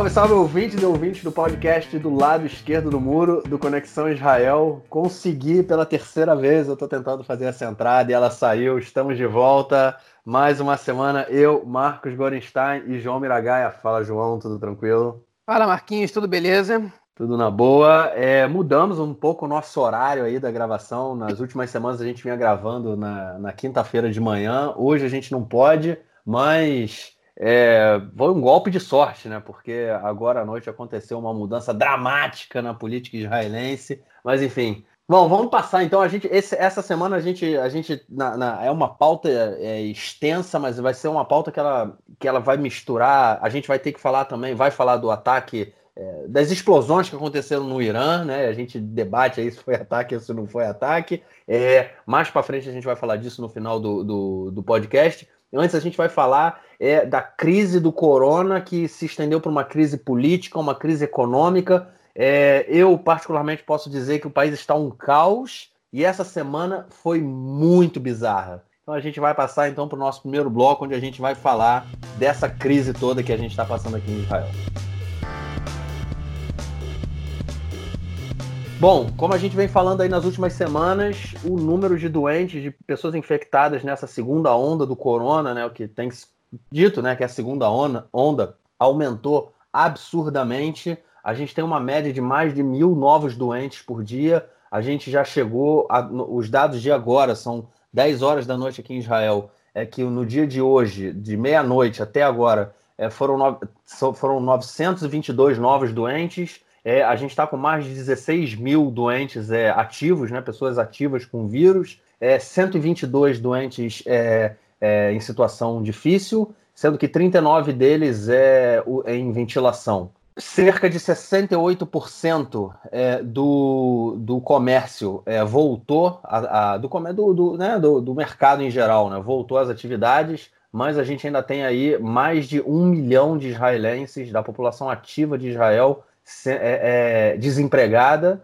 Salve, salve, ouvinte e ouvinte do podcast do lado esquerdo do muro do Conexão Israel. Consegui pela terceira vez, eu tô tentando fazer essa entrada e ela saiu. Estamos de volta. Mais uma semana, eu, Marcos Gorenstein e João Miragaia. Fala, João, tudo tranquilo? Fala, Marquinhos, tudo beleza? Tudo na boa. É, mudamos um pouco o nosso horário aí da gravação. Nas últimas semanas a gente vinha gravando na, na quinta-feira de manhã. Hoje a gente não pode, mas é, foi um golpe de sorte, né? Porque agora à noite aconteceu uma mudança dramática na política israelense. Mas enfim, Bom, vamos passar então. A gente esse, essa semana a gente a gente na, na, é uma pauta é, extensa, mas vai ser uma pauta que ela que ela vai misturar. A gente vai ter que falar também, vai falar do ataque é, das explosões que aconteceram no Irã, né? A gente debate aí se foi ataque ou se não foi ataque. É, mais para frente a gente vai falar disso no final do, do, do podcast. Antes a gente vai falar é, da crise do corona que se estendeu para uma crise política, uma crise econômica. É, eu, particularmente, posso dizer que o país está um caos e essa semana foi muito bizarra. Então a gente vai passar então para o nosso primeiro bloco, onde a gente vai falar dessa crise toda que a gente está passando aqui em Israel. Bom, como a gente vem falando aí nas últimas semanas, o número de doentes, de pessoas infectadas nessa segunda onda do corona, né, o que tem dito, né, que é a segunda onda, onda aumentou absurdamente. A gente tem uma média de mais de mil novos doentes por dia. A gente já chegou, a, os dados de agora são 10 horas da noite aqui em Israel, é que no dia de hoje, de meia-noite até agora, é, foram, no, foram 922 novos doentes é, a gente está com mais de 16 mil doentes é, ativos, né, pessoas ativas com vírus, é, 122 doentes é, em situação difícil, sendo que 39 deles é, é em ventilação. Cerca de 68% é, do, do comércio é, voltou, a, a, do, do, do, né, do, do mercado em geral, né, voltou às atividades, mas a gente ainda tem aí mais de um milhão de israelenses, da população ativa de Israel, é, é, desempregada.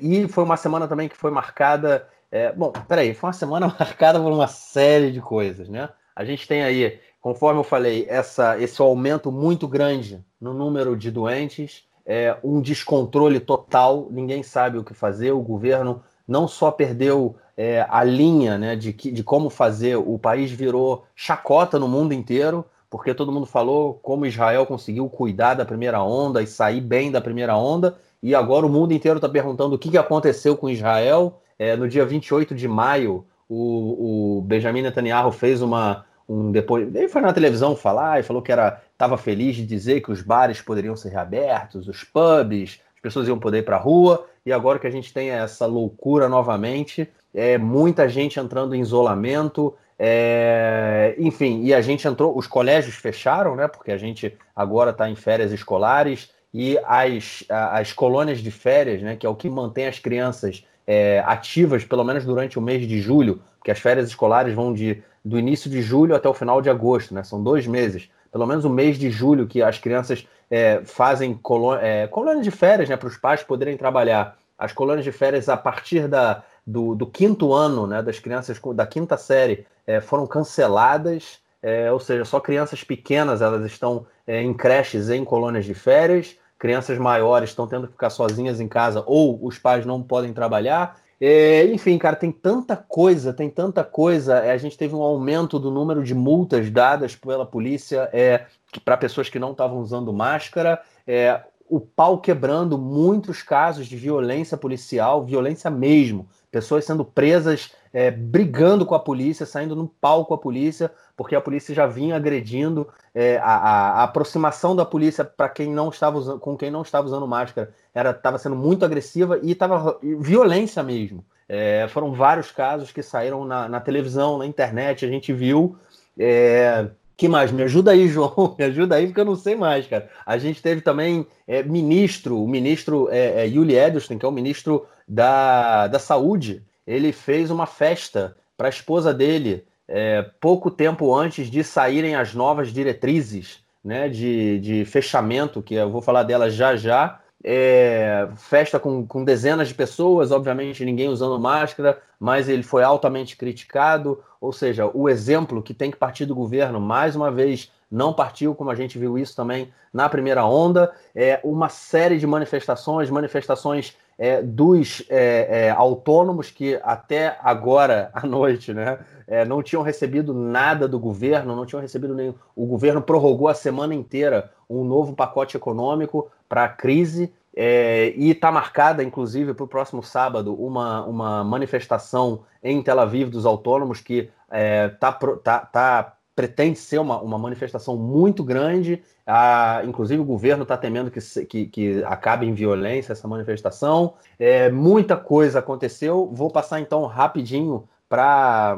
E foi uma semana também que foi marcada. É, bom, peraí, foi uma semana marcada por uma série de coisas, né? A gente tem aí, conforme eu falei, essa, esse aumento muito grande no número de doentes, é, um descontrole total, ninguém sabe o que fazer, o governo não só perdeu é, a linha né, de, de como fazer, o país virou chacota no mundo inteiro porque todo mundo falou como Israel conseguiu cuidar da primeira onda e sair bem da primeira onda, e agora o mundo inteiro está perguntando o que, que aconteceu com Israel. É, no dia 28 de maio, o, o Benjamin Netanyahu fez uma, um depois ele foi na televisão falar e falou que era estava feliz de dizer que os bares poderiam ser reabertos, os pubs, as pessoas iam poder ir para a rua e agora que a gente tem essa loucura novamente, é muita gente entrando em isolamento, é, enfim, e a gente entrou, os colégios fecharam, né? Porque a gente agora está em férias escolares e as, as colônias de férias, né? Que é o que mantém as crianças é, ativas, pelo menos durante o mês de julho, porque as férias escolares vão de, do início de julho até o final de agosto, né? São dois meses. Pelo menos o mês de julho que as crianças é, fazem colônia, é, colônia de férias, né? Para os pais poderem trabalhar. As colônias de férias a partir da, do, do quinto ano, né? Das crianças da quinta série é, foram canceladas, é, ou seja, só crianças pequenas elas estão é, em creches, em colônias de férias, crianças maiores estão tendo que ficar sozinhas em casa ou os pais não podem trabalhar. É, enfim, cara, tem tanta coisa, tem tanta coisa. É, a gente teve um aumento do número de multas dadas pela polícia é, para pessoas que não estavam usando máscara. É, o pau quebrando muitos casos de violência policial, violência mesmo pessoas sendo presas, é, brigando com a polícia, saindo num pau com a polícia, porque a polícia já vinha agredindo é, a, a, a, aproximação da polícia para quem não estava usando, com quem não estava usando máscara era estava sendo muito agressiva e estava violência mesmo. É, foram vários casos que saíram na, na, televisão, na internet, a gente viu. É, que mais? Me ajuda aí, João. Me ajuda aí, porque eu não sei mais, cara. A gente teve também é, ministro, o ministro é, é, Yuli Edelstein, que é o ministro da, da Saúde. Ele fez uma festa para a esposa dele é, pouco tempo antes de saírem as novas diretrizes né, de, de fechamento, que eu vou falar delas já já. É, festa com, com dezenas de pessoas, obviamente ninguém usando máscara, mas ele foi altamente criticado. Ou seja, o exemplo que tem que partir do governo, mais uma vez, não partiu, como a gente viu isso também na primeira onda. É, uma série de manifestações, manifestações é, dos é, é, autônomos que até agora à noite né, é, não tinham recebido nada do governo, não tinham recebido nenhum. O governo prorrogou a semana inteira um novo pacote econômico para a crise. É, e está marcada, inclusive, para o próximo sábado, uma, uma manifestação em Tel Aviv dos autônomos que está é, tá, tá pretende ser uma, uma manifestação muito grande. Ah, inclusive, o governo está temendo que, que, que, acabe em violência essa manifestação. É, muita coisa aconteceu. Vou passar então rapidinho para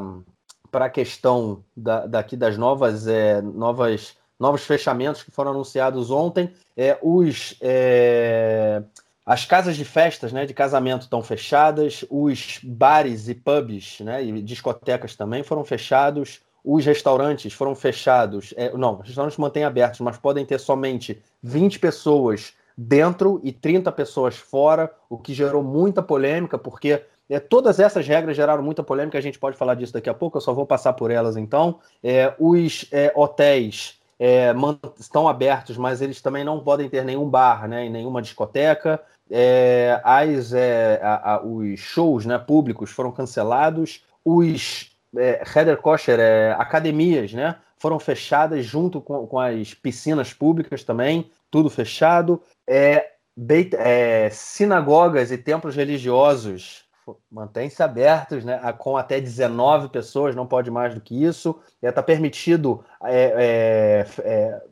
a questão da, daqui das novas, é, novas novos fechamentos que foram anunciados ontem. É, os, é, as casas de festas né, de casamento estão fechadas, os bares e pubs né, e discotecas também foram fechados os restaurantes foram fechados. É, não, os restaurantes mantêm abertos, mas podem ter somente 20 pessoas dentro e 30 pessoas fora, o que gerou muita polêmica, porque é, todas essas regras geraram muita polêmica. A gente pode falar disso daqui a pouco, eu só vou passar por elas então. É, os é, hotéis é, estão abertos, mas eles também não podem ter nenhum bar né, e nenhuma discoteca. É, as, é, a, a, os shows né, públicos foram cancelados. Os é, Heather Kosher, é, academias, né? Foram fechadas junto com, com, as piscinas públicas também, tudo fechado. É, beit, é, sinagogas e templos religiosos mantêm-se abertos, né? Com até 19 pessoas, não pode mais do que isso. Está é, permitido é, é,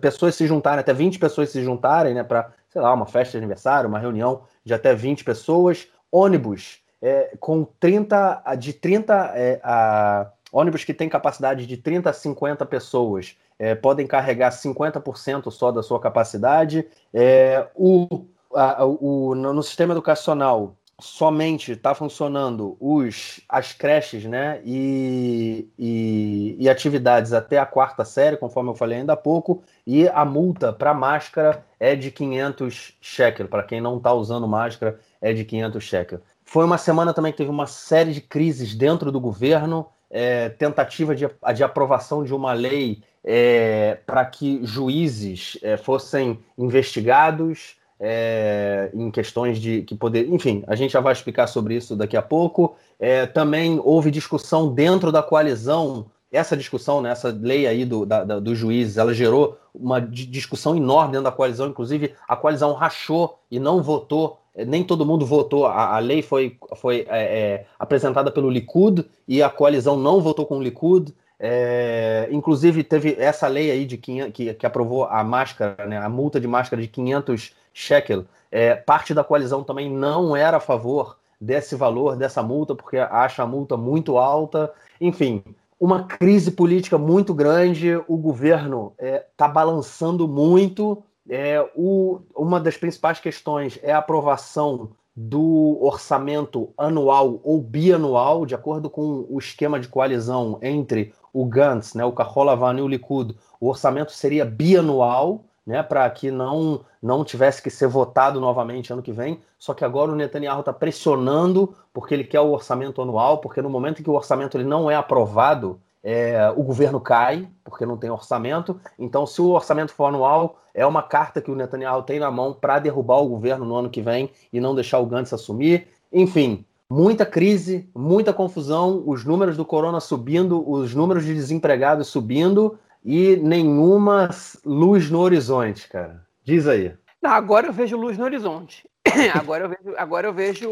pessoas se juntarem, até 20 pessoas se juntarem, né? Para, sei lá, uma festa de aniversário, uma reunião de até 20 pessoas. Ônibus é, com 30, de 30 é, a, ônibus que tem capacidade de 30 a 50 pessoas é, podem carregar 50% só da sua capacidade. É, o, a, o, no sistema educacional, somente está funcionando os, as creches né, e, e, e, atividades até a quarta série, conforme eu falei ainda há pouco, e a multa para máscara é de 500 shekel. Para quem não está usando máscara, é de 500 shekel. Foi uma semana também que teve uma série de crises dentro do governo, é, tentativa de, de, aprovação de uma lei é, para que juízes é, fossem investigados é, em questões de que poder. Enfim, a gente já vai explicar sobre isso daqui a pouco. É, também houve discussão dentro da coalizão. Essa discussão, né, essa lei aí do, da, da, dos juízes, ela gerou uma discussão enorme dentro da coalizão. Inclusive, a coalizão rachou e não votou nem todo mundo votou. A, a lei foi, foi é, é, apresentada pelo Likud e a coalizão não votou com o Likud. É, inclusive, teve essa lei aí de que, que aprovou a máscara, né, a multa de máscara de 500 shekel. É, parte da coalizão também não era a favor desse valor, dessa multa, porque acha a multa muito alta. Enfim, uma crise política muito grande. O governo está é, balançando muito é, o, uma das principais questões é a aprovação do orçamento anual ou bianual, de acordo com o esquema de coalizão entre o Gantz, né, o Kahol e o Likud, o orçamento seria bianual, né, para que não, não tivesse que ser votado novamente ano que vem. Só que agora o Netanyahu está pressionando porque ele quer o orçamento anual, porque no momento em que o orçamento ele não é aprovado, é, o governo cai, porque não tem orçamento. Então, se o orçamento for anual, é uma carta que o Netanyahu tem na mão para derrubar o governo no ano que vem e não deixar o Gantz assumir. Enfim, muita crise, muita confusão, os números do corona subindo, os números de desempregados subindo e nenhuma luz no horizonte, cara. Diz aí. Não, agora eu vejo luz no horizonte. agora eu vejo, agora eu vejo.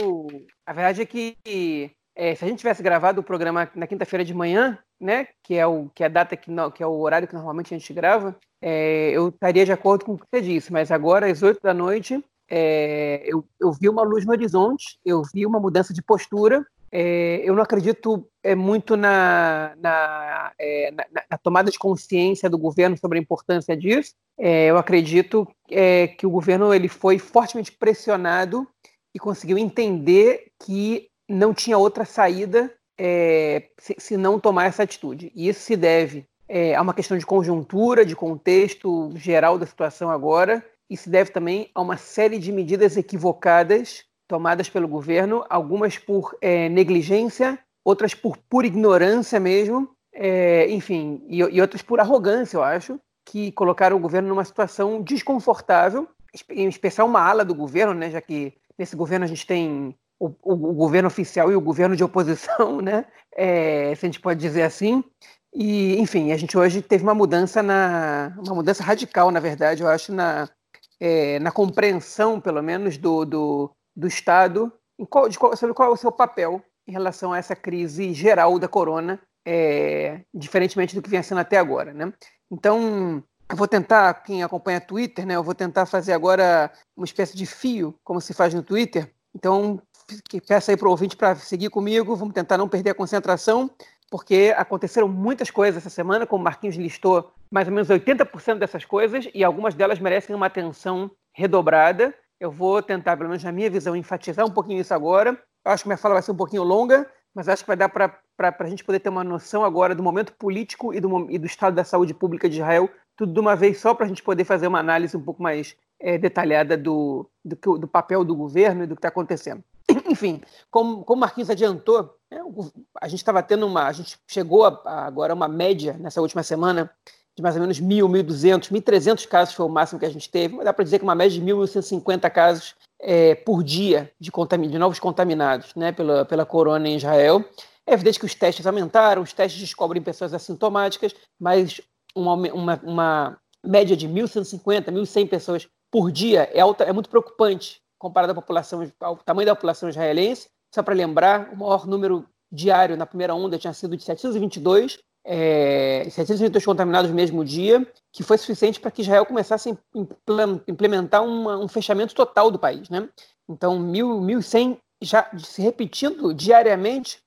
A verdade é que é, se a gente tivesse gravado o programa na quinta-feira de manhã, né, que é o que é a data que, que é o horário que normalmente a gente grava, é, eu estaria de acordo com o que você disse. Mas agora às oito da noite, é, eu, eu vi uma luz no horizonte, eu vi uma mudança de postura. É, eu não acredito é, muito na, na, é, na, na, tomada de consciência do governo sobre a importância disso. É, eu acredito que o governo ele foi fortemente pressionado e conseguiu entender que não tinha outra saída é, se, se, não tomar essa atitude. E isso se deve é, a uma questão de conjuntura, de contexto geral da situação agora, e se deve também a uma série de medidas equivocadas tomadas pelo governo, algumas por é, negligência, outras por pura ignorância mesmo, é, enfim, e, e outras por arrogância, eu acho, que colocaram o governo numa situação desconfortável, em especial uma ala do governo, né, já que nesse governo a gente tem o, o, o governo oficial e o governo de oposição, né, é, se a gente pode dizer assim. E, enfim, a gente hoje teve uma mudança na, uma mudança radical, na verdade, eu acho, na, é, na compreensão, pelo menos, do, do, do Estado qual, de qual, sobre qual é o seu papel em relação a essa crise geral da corona, é, diferentemente do que vem sendo até agora, né? Então, eu vou tentar, quem acompanha Twitter, né? Eu vou tentar fazer agora uma espécie de fio, como se faz no Twitter. Então, peço aí para o ouvinte para seguir comigo, vamos tentar não perder a concentração, porque aconteceram muitas coisas essa semana, como o Marquinhos listou mais ou menos 80% dessas coisas, e algumas delas merecem uma atenção redobrada. Eu vou tentar, pelo menos na minha visão, enfatizar um pouquinho isso agora. Eu acho que minha fala vai ser um pouquinho longa, mas acho que vai dar para a gente poder ter uma noção agora do momento político e do, e do estado da saúde pública de Israel, tudo de uma vez só para a gente poder fazer uma análise um pouco mais é, detalhada do, do, do, papel do governo e do que está acontecendo. Enfim, como, como o Marquinhos adiantou, é, a gente estava tendo uma. A gente chegou a, a agora uma média nessa última semana de mais ou menos 1.000, 1.200, 1.300 casos foi o máximo que a gente teve, mas dá para dizer que uma média de 1.150 casos é, por dia de, de, novos contaminados né, pela, pela corona em Israel. É evidente que os testes aumentaram, os testes descobrem pessoas assintomáticas, mas uma, uma, uma média de 1.150, 1.100 pessoas por dia é, alta, é muito preocupante comparado à população, ao tamanho da população israelense. Só para lembrar, o maior número diário na primeira onda tinha sido de 722, é, 722 contaminados no mesmo dia, que foi suficiente para que Israel começasse a implementar uma, um fechamento total do país. Né? Então, 1.100 já se repetindo diariamente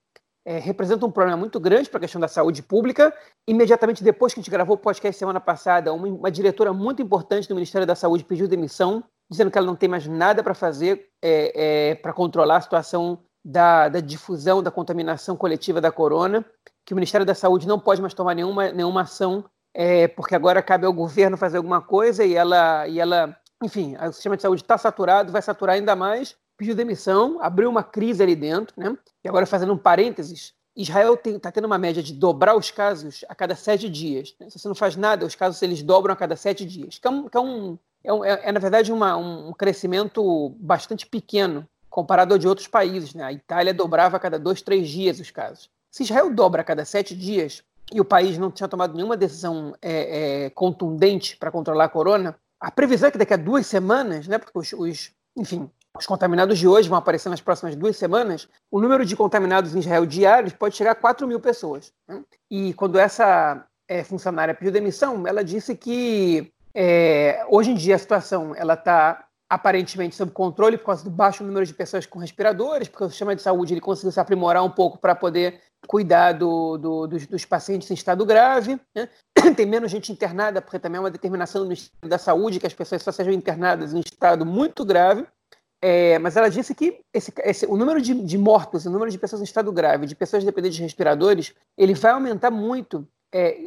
é, representa um problema muito grande para a questão da saúde pública. Imediatamente depois que a gente gravou o podcast semana passada, uma, uma diretora muito importante do Ministério da Saúde pediu demissão, dizendo que ela não tem mais nada para fazer é, é, para controlar a situação da, da, difusão da contaminação coletiva da corona, que o Ministério da Saúde não pode mais tomar nenhuma, nenhuma ação, é, porque agora cabe ao governo fazer alguma coisa e ela, e ela enfim, o sistema de saúde está saturado, vai saturar ainda mais pediu demissão, abriu uma crise ali dentro, né? E agora fazendo um parênteses, Israel está tendo uma média de dobrar os casos a cada sete dias. Né? Se você não faz nada, os casos eles dobram a cada sete dias. Que é, um, que é, um, é, é, é na verdade uma, um crescimento bastante pequeno comparado ao de outros países. Né? A Itália dobrava a cada dois, três dias os casos. Se Israel dobra a cada sete dias e o país não tinha tomado nenhuma decisão é, é, contundente para controlar a corona, a previsão é que daqui a duas semanas, né, porque os, os enfim, os contaminados de hoje vão aparecer nas próximas duas semanas, o número de contaminados em Israel diários pode chegar a 4 mil pessoas. Né? E quando essa é, funcionária pediu demissão, ela disse que é, hoje em dia a situação ela está aparentemente sob controle por causa do baixo número de pessoas com respiradores, porque o sistema de saúde ele conseguiu se aprimorar um pouco para poder cuidar do, do, dos, dos, pacientes em estado grave. Né? Tem menos gente internada, porque também é uma determinação do Ministério da Saúde que as pessoas só sejam internadas em estado muito grave. É, mas ela disse que esse, esse, o número de, de, mortos, o número de pessoas em estado grave, de pessoas dependentes de respiradores, ele vai aumentar muito. É,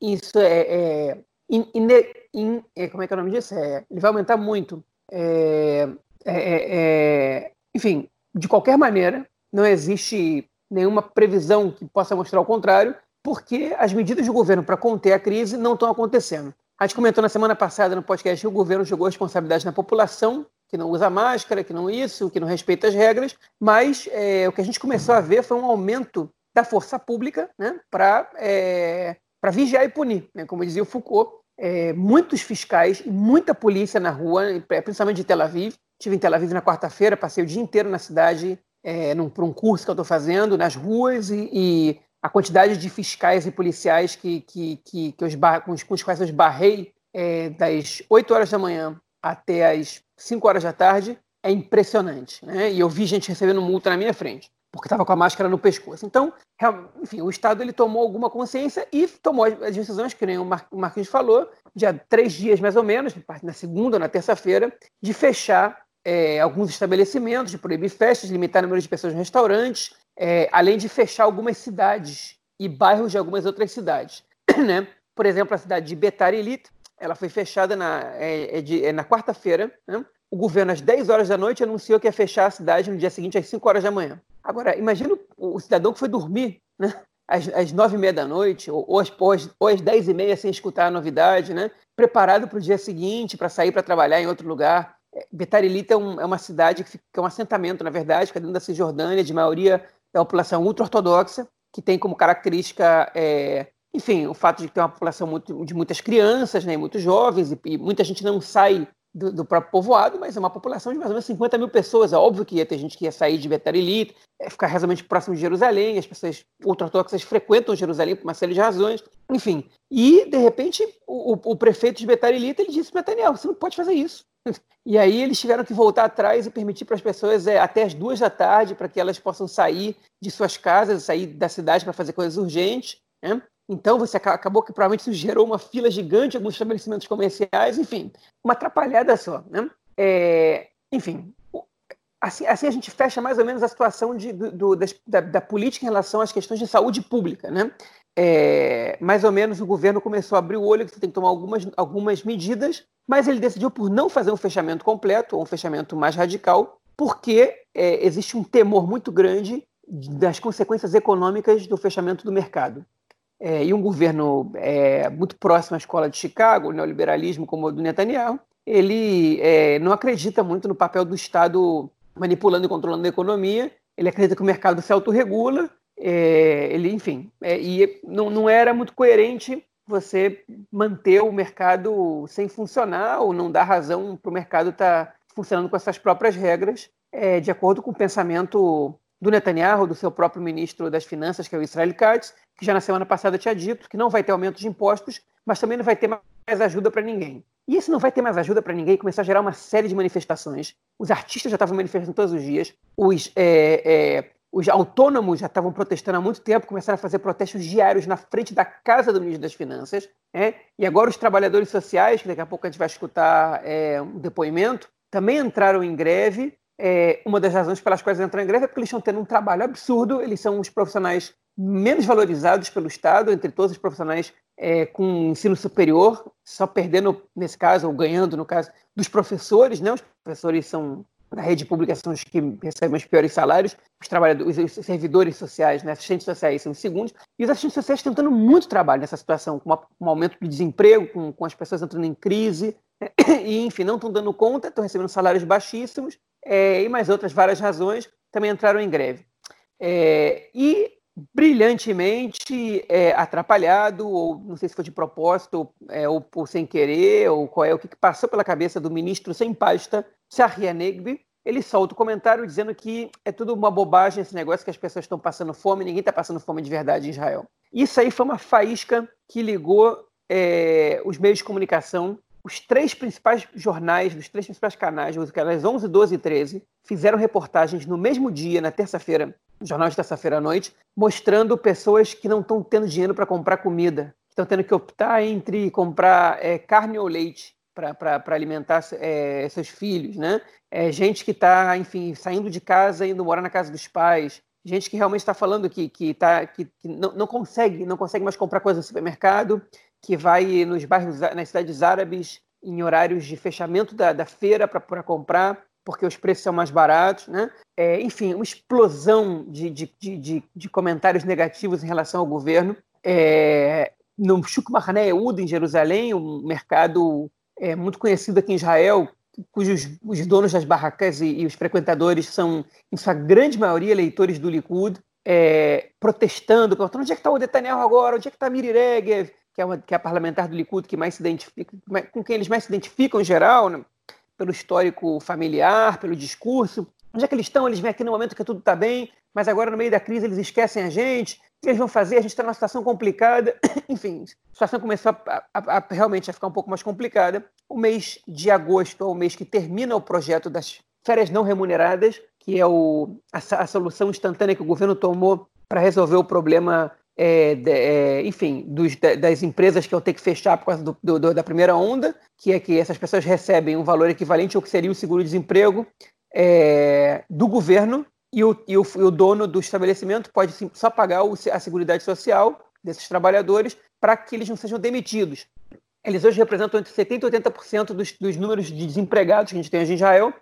isso é, é, in, in, in, é, como é que é o nome disso? É, ele vai aumentar muito. É, é, enfim, de qualquer maneira, não existe nenhuma previsão que possa mostrar o contrário, porque as medidas do governo para conter a crise não estão acontecendo. A gente comentou na semana passada no podcast que o governo jogou a responsabilidade na população que não usa máscara, que não isso, que não respeita as regras, mas é, o que a gente começou a ver foi um aumento da força pública né, para é, vigiar e punir. Né? Como dizia o Foucault, é, muitos fiscais e muita polícia na rua, principalmente de Tel Aviv. Estive em Tel Aviv na quarta-feira, passei o dia inteiro na cidade é, num, por um curso que eu estou fazendo, nas ruas, e, e, a quantidade de fiscais e policiais que, que, que, que com, os, com os quais eu esbarrei é, das 8 horas da manhã até as 5 horas da tarde é impressionante. Né? E eu vi gente recebendo multa na minha frente, porque estava com a máscara no pescoço. Então, enfim, o Estado ele tomou alguma consciência e tomou as decisões, que nem o Marquinhos falou, de três dias mais ou menos, na segunda ou na terça-feira, de fechar é, alguns estabelecimentos, de proibir festas, limitar o número de pessoas em restaurantes, é, além de fechar algumas cidades e bairros de algumas outras cidades. Né? Por exemplo, a cidade de Betar Elite, ela foi fechada na, é, é de, é na quarta-feira. Né? O governo, às 10 horas da noite, anunciou que ia fechar a cidade no dia seguinte, às 5 horas da manhã. Agora, imagina o, cidadão que foi dormir né? às, às nove e meia da noite, ou, ou, às, ou às dez e meia sem escutar a novidade, né? preparado para o dia seguinte, para sair para trabalhar em outro lugar. É, Betarilita é, um, é, uma cidade que, fica, que, é um assentamento, na verdade, fica dentro da Cisjordânia, de maioria da população ultra-ortodoxa, que tem como característica, é, enfim, o fato de ter uma população muito, de muitas crianças, né, muitos jovens, e, e muita gente não sai do, do, próprio povoado, mas é uma população de mais ou menos 50 mil pessoas. É óbvio que ia ter gente que ia sair de Betarilita, é, ficar razoavelmente próximo de Jerusalém, as pessoas ultra-ortodoxas frequentam Jerusalém por uma série de razões, enfim. E, de repente, o, o, o prefeito de Betarilita ele disse para Netanyahu, você não pode fazer isso. E aí eles tiveram que voltar atrás e permitir para as pessoas é, até as duas da tarde para que elas possam sair de suas casas, sair da cidade para fazer coisas urgentes. Né? Então você acabou que provavelmente isso gerou uma fila gigante em alguns estabelecimentos comerciais, enfim, uma atrapalhada só. Né? É, enfim, assim, assim a gente fecha mais ou menos a situação de, do, da, da, política em relação às questões de saúde pública. Né? É, mais ou menos o governo começou a abrir o olho que você tem que tomar algumas, algumas medidas, mas ele decidiu por não fazer um fechamento completo, ou um fechamento mais radical, porque é, existe um temor muito grande das consequências econômicas do fechamento do mercado é, e um governo é, muito próximo à escola de Chicago, o neoliberalismo como o do Netanyahu, ele é, não acredita muito no papel do Estado manipulando e controlando a economia, ele acredita que o mercado se autorregula, é, ele, enfim, é, e não, não era muito coerente você manter o mercado sem funcionar ou não dar razão para o mercado estar tá funcionando com essas próprias regras, é, de acordo com o pensamento do Netanyahu, do seu próprio ministro das Finanças, que é o Israel Katz, que já na semana passada tinha dito que não vai ter aumento de impostos, mas também não vai ter mais ajuda para ninguém. E isso não vai ter mais ajuda para ninguém começou a gerar uma série de manifestações. Os artistas já estavam manifestando todos os dias, os, é, é, os autônomos já estavam protestando há muito tempo, começaram a fazer protestos diários na frente da casa do ministro das Finanças. É? E agora os trabalhadores sociais, que daqui a pouco a gente vai escutar é, um depoimento, também entraram em greve. É, uma das razões pelas quais entraram em greve é porque eles estão tendo um trabalho absurdo, eles são os profissionais menos valorizados pelo Estado entre todos os profissionais é, com ensino superior, só perdendo, nesse caso, ou ganhando, no caso, dos professores, né? Os professores são, na rede são os que recebem os piores salários, os trabalhadores, os servidores sociais, né? assistentes sociais são os segundos, e os assistentes sociais tentando muito trabalho nessa situação, com, uma, um aumento de desemprego, com, com as pessoas entrando em crise? e, enfim, não estão dando conta, estão recebendo salários baixíssimos, é, e mais outras várias razões, também entraram em greve. É, e brilhantemente é, atrapalhado, ou não sei se foi de propósito, é, ou por sem querer, ou qual é o que passou pela cabeça do ministro sem pasta, Sahia Negbi. Ele solta o comentário dizendo que é tudo uma bobagem esse negócio, que as pessoas estão passando fome, ninguém está passando fome de verdade em Israel. Isso aí foi uma faísca que ligou é, os meios de comunicação os três principais jornais, os três principais canais, os canais 11, 12 e 13, fizeram reportagens no mesmo dia, na terça-feira, no jornal de terça-feira à noite, mostrando pessoas que não estão tendo dinheiro para comprar comida, estão tendo que optar entre comprar é, carne ou leite para alimentar é, seus filhos, né? É, gente que está, enfim, saindo de casa, indo morar na casa dos pais, gente que realmente está falando que, que, tá, que, que não, não, consegue, não consegue mais comprar coisas no supermercado, que vai nos bairros, nas cidades árabes, em horários de fechamento da, da feira para comprar, porque os preços são mais baratos, né? É, enfim, uma explosão de, de, de, de, comentários negativos em relação ao governo. É, no Shuk Mahané Eud, em Jerusalém, um mercado é, muito conhecido aqui em Israel, cujos os donos das barracas e, e, os frequentadores são, em sua grande maioria, eleitores do Likud, é, protestando, perguntando onde é que está o Netanyahu agora, onde é que está Miri Regev, que é, uma, que é a parlamentar do Likud que mais se identifica, com quem eles mais se identificam em geral, né? pelo histórico familiar, pelo discurso. Onde é que eles estão? Eles vêm aqui no momento que tudo está bem, mas agora no meio da crise eles esquecem a gente. O que eles vão fazer? A gente está numa situação complicada. Enfim, a situação começou a, a, a, realmente a ficar um pouco mais complicada. O mês de agosto é o mês que termina o projeto das férias não remuneradas, que é o, a, a solução instantânea que o governo tomou para resolver o problema é, de, é, enfim, dos, das empresas que vão ter que fechar por causa do, do, da primeira onda, que é que essas pessoas recebem um valor equivalente ao que seria o seguro-desemprego é, do governo e o, e, o, e o, dono do estabelecimento pode só pagar o, a seguridade social desses trabalhadores para que eles não sejam demitidos. Eles hoje representam entre 70% e 80% dos, dos números de desempregados que a gente tem hoje em Israel,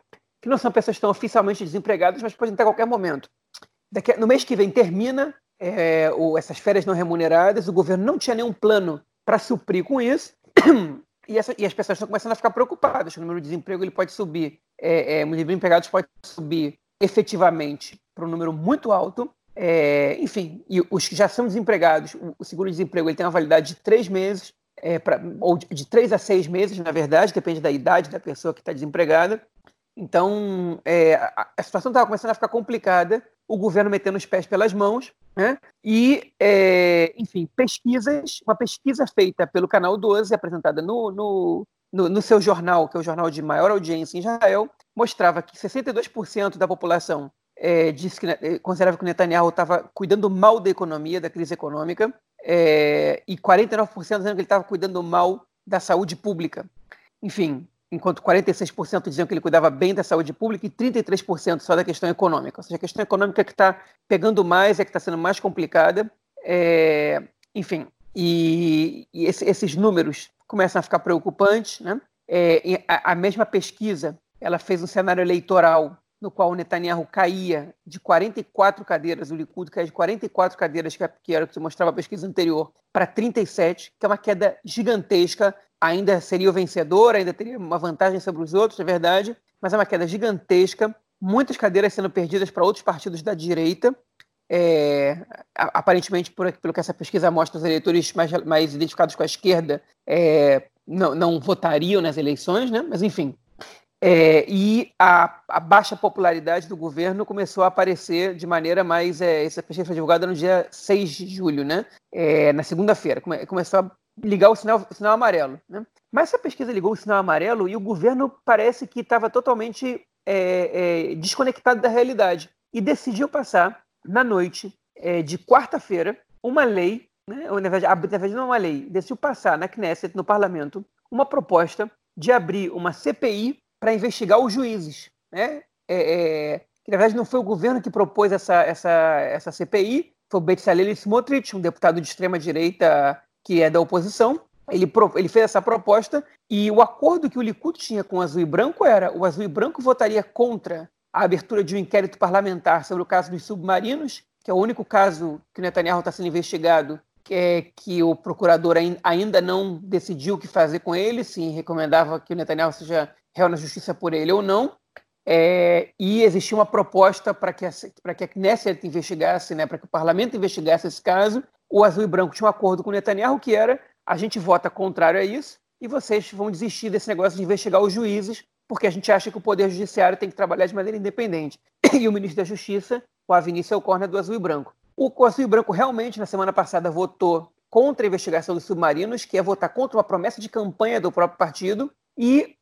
que não são pessoas que estão oficialmente desempregadas, mas podem estar a qualquer momento. Daqui, no mês que vem termina é, o, essas férias não remuneradas, o governo não tinha nenhum plano para suprir com isso, e, essa, e, as pessoas estão começando a ficar preocupadas, o número de desemprego ele pode subir, é, é, o número de empregados pode subir efetivamente para um número muito alto, é, enfim, e os que já são desempregados, o, seguro-desemprego ele tem uma validade de três meses, é, pra, ou de, de três a seis meses, na verdade, depende da idade da pessoa que está desempregada. Então, é, a, a, situação estava começando a ficar complicada, o governo metendo os pés pelas mãos, né? E, é, enfim, pesquisas, uma pesquisa feita pelo Canal 12, apresentada no, no, no, no, seu jornal, que é o jornal de maior audiência em Israel, mostrava que 62% da população é, disse que, é, considerava que o Netanyahu estava cuidando mal da economia, da crise econômica, é, e 49% dizendo que ele estava cuidando mal da saúde pública. Enfim, enquanto 46% diziam que ele cuidava bem da saúde pública e 33% só da questão econômica. Ou seja, a questão econômica que está pegando mais, é que está sendo mais complicada. É, enfim, e, e esse, esses números começam a ficar preocupantes. Né? É, a, a mesma pesquisa ela fez um cenário eleitoral no qual o Netanyahu caía de 44 cadeiras, o Likud caía de 44 cadeiras, que era o que mostrava a pesquisa anterior, para 37, que é uma queda gigantesca. Ainda seria o vencedor, ainda teria uma vantagem sobre os outros, é verdade, mas é uma queda gigantesca. Muitas cadeiras sendo perdidas para outros partidos da direita. É, aparentemente, por, pelo que essa pesquisa mostra, os eleitores mais, mais identificados com a esquerda é, não, não votariam nas eleições, né? mas enfim, é, e a, a, baixa popularidade do governo começou a aparecer de maneira mais. É, essa pesquisa foi divulgada no dia 6 de julho, né? É, na segunda-feira. Come, começou a ligar o sinal, o sinal amarelo. Né? Mas essa pesquisa ligou o sinal amarelo e o governo parece que estava totalmente é, é, desconectado da realidade. E decidiu passar, na noite é, de quarta-feira, uma lei, né? ou, na verdade, na verdade, não é uma lei, decidiu passar na Knesset, no parlamento, uma proposta de abrir uma CPI para investigar os juízes. Né? É, é, que, na verdade, não foi o governo que propôs essa, essa, essa CPI, foi o Bezalel Smotrich, um deputado de extrema-direita que é da oposição. Ele, ele fez essa proposta e o acordo que o Likud tinha com o Azul e Branco era o Azul e Branco votaria contra a abertura de um inquérito parlamentar sobre o caso dos submarinos, que é o único caso que o Netanyahu está sendo investigado, que, é, que o procurador ainda não decidiu o que fazer com ele, se recomendava que o Netanyahu seja réu na justiça por ele ou não, é, e existia uma proposta para que, a, que a Knesset investigasse, né, para que o parlamento investigasse esse caso. O Azul e Branco tinha um acordo com o Netanyahu que era a gente vota contrário a isso e vocês vão desistir desse negócio de investigar os juízes porque a gente acha que o Poder Judiciário tem que trabalhar de maneira independente. E o ministro da Justiça, o Avinício Corner do Azul e Branco. O Azul e Branco realmente, na semana passada, votou contra a investigação dos submarinos, que é votar contra uma promessa de campanha do próprio partido, e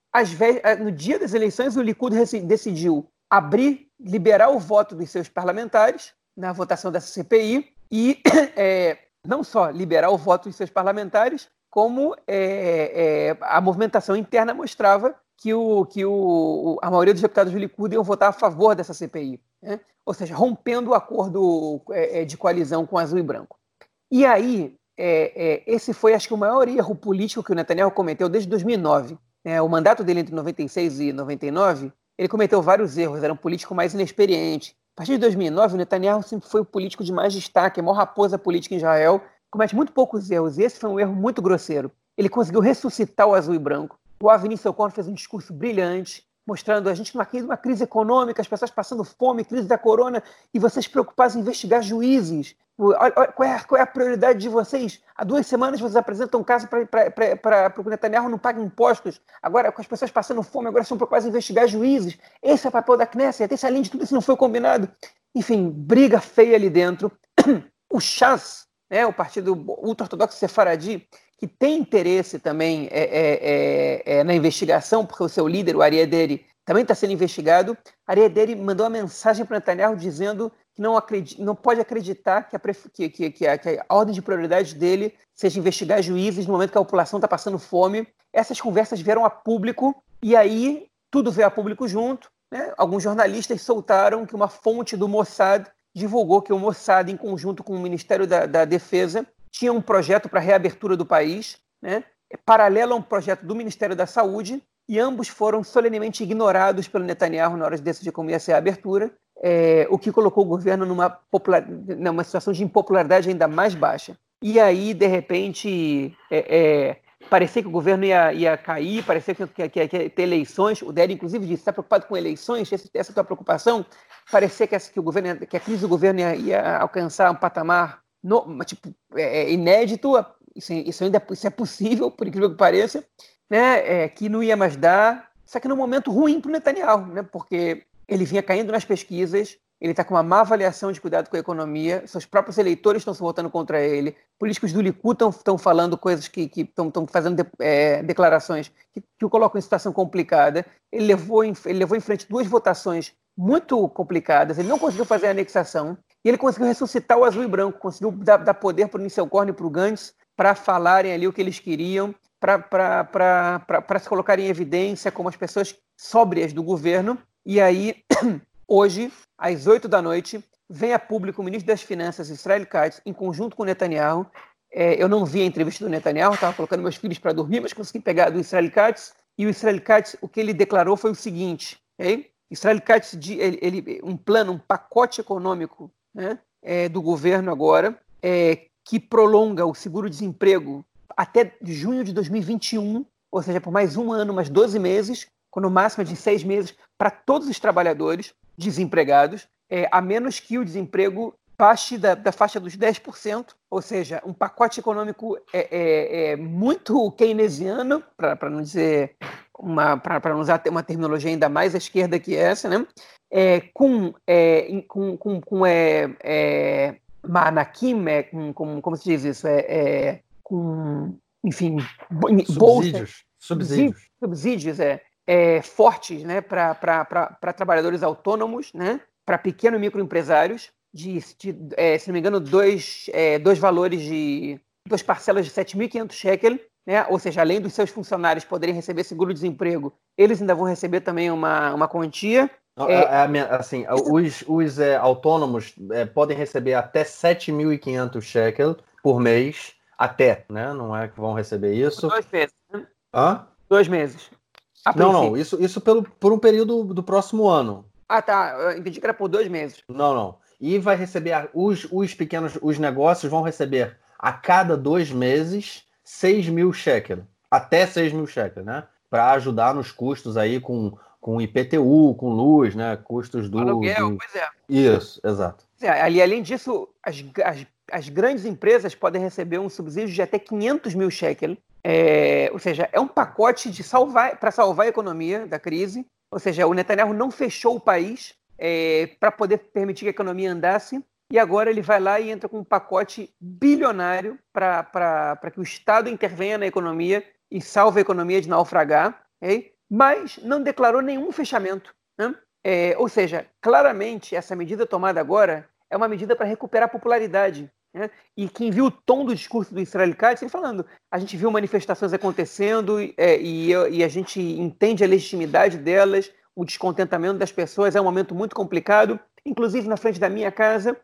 eh, no dia das eleições, o Likud decidiu abrir, liberar o voto dos seus parlamentares na votação dessa CPI e é, não só liberar o voto dos seus parlamentares, como é, é, a movimentação interna mostrava que, o, que o, a maioria dos deputados do Likud iam votar a favor dessa CPI, né? ou seja, rompendo o acordo de coalizão com azul e branco. E aí, esse foi, acho que, o maior erro político que o Netanyahu cometeu desde 2009 é, o mandato dele entre 96 e 99, ele cometeu vários erros, era um político mais inexperiente. A partir de 2009, o Netanyahu sempre foi o político de mais destaque, a maior raposa política em Israel, comete muito poucos erros, e esse foi um erro muito grosseiro. Ele conseguiu ressuscitar o azul e branco. O Avinício Ocon fez um discurso brilhante, mostrando a gente numa crise, uma crise econômica, as pessoas passando fome, crise da corona, e vocês preocupados em investigar juízes. Qual é, qual é a prioridade de vocês? Há duas semanas vocês apresentam um caso para o Netanyahu não pagar impostos. Agora, com as pessoas passando fome, agora são preocupados em investigar juízes. Esse é o papel da Knesset. Esse, além de tudo, isso não foi combinado. Enfim, briga feia ali dentro. O Chas, né, o partido ultra-ortodoxo sefaradi, que tem interesse também é, é, é, é, na investigação, porque o seu líder, o Ariaderi, também está sendo investigado. Ariaderi mandou uma mensagem para Netanyahu dizendo que não, acredita, não pode acreditar que a, que, que, que, a, que a, ordem de prioridade dele seja investigar juízes no momento que a população está passando fome. Essas conversas vieram a público e aí tudo veio a público junto. Né? Alguns jornalistas soltaram que uma fonte do Mossad divulgou que o Mossad, em conjunto com o Ministério da, da Defesa, tinha um projeto para reabertura do país, né, paralelo a um projeto do Ministério da Saúde, e ambos foram solenemente ignorados pelo Netanyahu na hora de decidir como ia ser a abertura. é, o que colocou o governo numa, numa situação de impopularidade ainda mais baixa. E aí, de repente, é, é, parecia que o governo ia, ia cair, parecia que, que, ia ter eleições. O Dério, inclusive, disse: está preocupado com eleições? Essa, essa é a tua preocupação? Parecia que, essa, que, o governo, que a crise do governo ia, ia alcançar um patamar no, tipo, é, é inédito. Isso, isso, ainda isso é possível, por incrível que pareça, né? É, que não ia mais dar. Só que num momento ruim para o Netanyahu, né? porque ele vinha caindo nas pesquisas, ele está com uma má avaliação de cuidado com a economia, seus próprios eleitores estão se votando contra ele, políticos do Likud estão falando coisas que estão fazendo de, é, declarações que, que, o colocam em situação complicada. Ele levou, em, ele levou em frente duas votações muito complicadas, ele não conseguiu fazer a anexação, e ele conseguiu ressuscitar o azul e branco, conseguiu dar, dar poder para o Nisselkorn e para o Gantz para falarem ali o que eles queriam, para se colocarem em evidência como as pessoas sóbrias do governo. E aí, hoje, às 8 da noite, vem a público o ministro das Finanças, Israel Katz, em conjunto com o Netanyahu. É, eu não vi a entrevista do Netanyahu, estava colocando meus filhos para dormir, mas consegui pegar do Israel Katz. E o Israel Katz, o que ele declarou foi o seguinte: okay? Israel Katz, ele, ele, um plano, um pacote econômico né, é, do governo agora, é, que prolonga o seguro-desemprego até junho de 2021, ou seja, por mais um ano, mais 12 meses, com no máximo de seis meses, para todos os trabalhadores desempregados, é, a menos que o desemprego passe da, da, faixa dos 10%, ou seja, um pacote econômico é, é, é muito keynesiano, para não dizer uma para não usar uma terminologia ainda mais à esquerda que essa, né? É, com, é, com, com, com é, é, Manakim, é, com, com, como se diz isso? É, é com, enfim, subsídios, bolsas, subsídios, subsídios. É, é, fortes né, para trabalhadores autônomos, né, para pequeno e microempresários, de, de é, se não me engano, dois, é, dois valores de duas parcelas de 7.500 shekel, né, ou seja, além dos seus funcionários poderem receber seguro-desemprego, eles ainda vão receber também uma, uma quantia. É, é, é assim, os, os é, autônomos é, podem receber até 7.500 shekel por mês, até, né? Não é que vão receber isso. Dois meses. Né? Hã? Dois meses. não, não, isso, isso pelo, por um período do próximo ano. Ah, tá. Eu entendi que era por dois meses. Não, não. E vai receber, os, os pequenos, os negócios vão receber a cada dois meses 6 mil shekel. Até 6 mil shekel, né? Para ajudar nos custos aí com com IPTU, com luz, né? Custos do. Aluguel, do... pois é. Isso, exato. É, ali, além disso, as, as, as, grandes empresas podem receber um subsídio de até 500 mil shekel. É, ou seja, é um pacote de salvar para salvar a economia da crise. Ou seja, o Netanyahu não fechou o país é, para poder permitir que a economia andasse. E agora ele vai lá e entra com um pacote bilionário para que o Estado intervenha na economia e salve a economia de naufragar. Okay? mas não declarou nenhum fechamento. Né? É, ou seja, claramente essa medida tomada agora é uma medida para recuperar a popularidade. Né? E quem viu o tom do discurso do Israel Katz, ele falando, a gente viu manifestações acontecendo é, e, e, a gente entende a legitimidade delas, o descontentamento das pessoas, é um momento muito complicado, inclusive na frente da minha casa,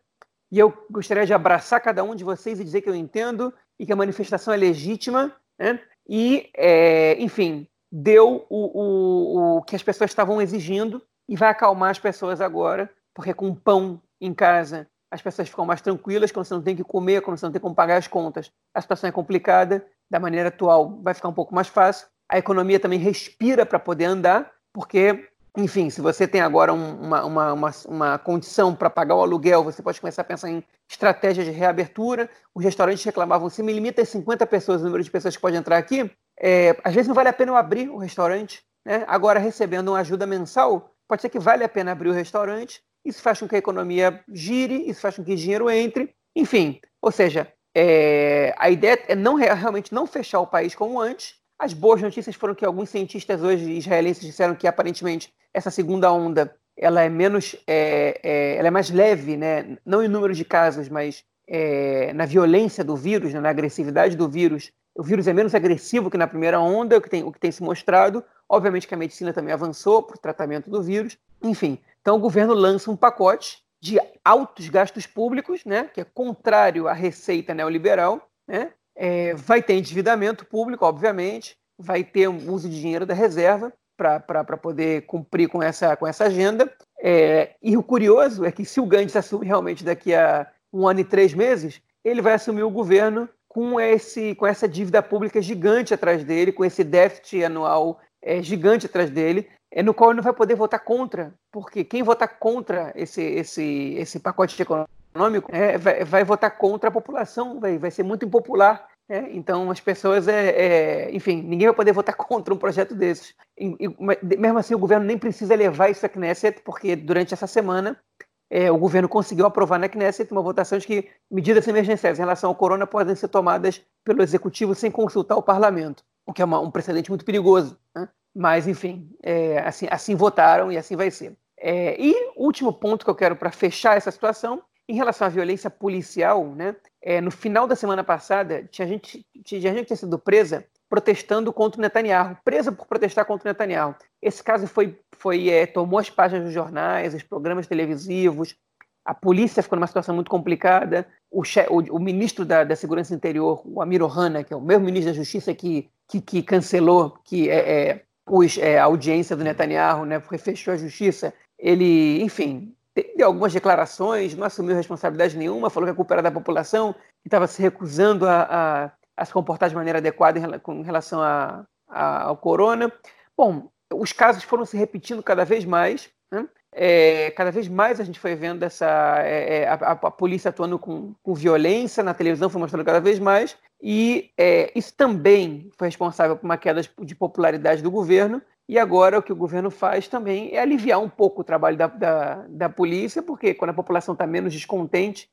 e eu gostaria de abraçar cada um de vocês e dizer que eu entendo e que a manifestação é legítima, né? e, é, enfim, deu o, o, o que as pessoas estavam exigindo e vai acalmar as pessoas agora, porque com pão em casa as pessoas ficam mais tranquilas quando você não tem que comer, quando você não tem como pagar as contas. A situação é complicada, da maneira atual vai ficar um pouco mais fácil. A economia também respira para poder andar, porque, enfim, se você tem agora uma, uma, uma, uma condição para pagar o aluguel, você pode começar a pensar em estratégia de reabertura. Os restaurantes reclamavam, se me limita a 50 pessoas, o número de pessoas que pode entrar aqui, é, às vezes não vale a pena eu abrir o restaurante, né? agora recebendo uma ajuda mensal, pode ser que vale a pena abrir o restaurante, isso faz com que a economia gire, isso faz com que dinheiro entre, enfim. Ou seja, é, a ideia é não realmente não fechar o país como antes. As boas notícias foram que alguns cientistas hoje israelenses disseram que aparentemente essa segunda onda ela é menos, é, é, ela é mais leve, né? não em número de casos, mas é, na violência do vírus, né? na agressividade do vírus, o vírus é menos agressivo que na primeira onda, o que tem, o que tem se mostrado. Obviamente que a medicina também avançou para o tratamento do vírus. Enfim, então o governo lança um pacote de altos gastos públicos, né, que é contrário à receita neoliberal. Né? É, vai ter endividamento público, obviamente, vai ter uso de dinheiro da reserva para poder cumprir com essa, com essa agenda. É, e o curioso é que se o Gantz assume realmente daqui a um ano e três meses, ele vai assumir o governo com, esse, com essa dívida pública gigante atrás dele, com esse déficit anual é, gigante atrás dele, é, no qual ele não vai poder votar contra, porque quem votar contra esse, esse, esse pacote econômico é, vai, vai, votar contra a população, vai, vai ser muito impopular. É, então as pessoas, é, é, enfim, ninguém vai poder votar contra um projeto desses. E, e, mesmo assim, o governo nem precisa levar isso à Knesset, porque durante essa semana é, o governo conseguiu aprovar na Knesset uma votação de que medidas emergenciais em relação ao corona podem ser tomadas pelo executivo sem consultar o parlamento, o que é uma, um precedente muito perigoso. Né? Mas, enfim, é, assim, assim votaram e assim vai ser. É, e último ponto que eu quero para fechar essa situação, em relação à violência policial, né? É, no final da semana passada, tinha gente, tinha gente que tinha sido presa protestando contra o Netanyahu, presa por protestar contra o Netanyahu. Esse caso foi, foi é, tomou as páginas dos jornais, os programas televisivos, a polícia ficou numa situação muito complicada, o, o, o ministro da, da, Segurança Interior, o Amir Ohana, que é o mesmo ministro da Justiça que, que, que cancelou que é, é, os, é, a audiência do Netanyahu, né, porque fechou a justiça, ele, enfim, deu algumas declarações, não assumiu responsabilidade nenhuma, falou que a culpa era da população, que estava se recusando a, a a se comportar de maneira adequada em relação a, a, ao corona. Bom, os casos foram se repetindo cada vez mais. Né? É, cada vez mais a gente foi vendo essa é, é a, a, polícia atuando com, com, violência na televisão, foi mostrando cada vez mais, e é, isso também foi responsável por uma queda de popularidade do governo. E agora o que o governo faz também é aliviar um pouco o trabalho da, da, da polícia, porque quando a população está menos descontente,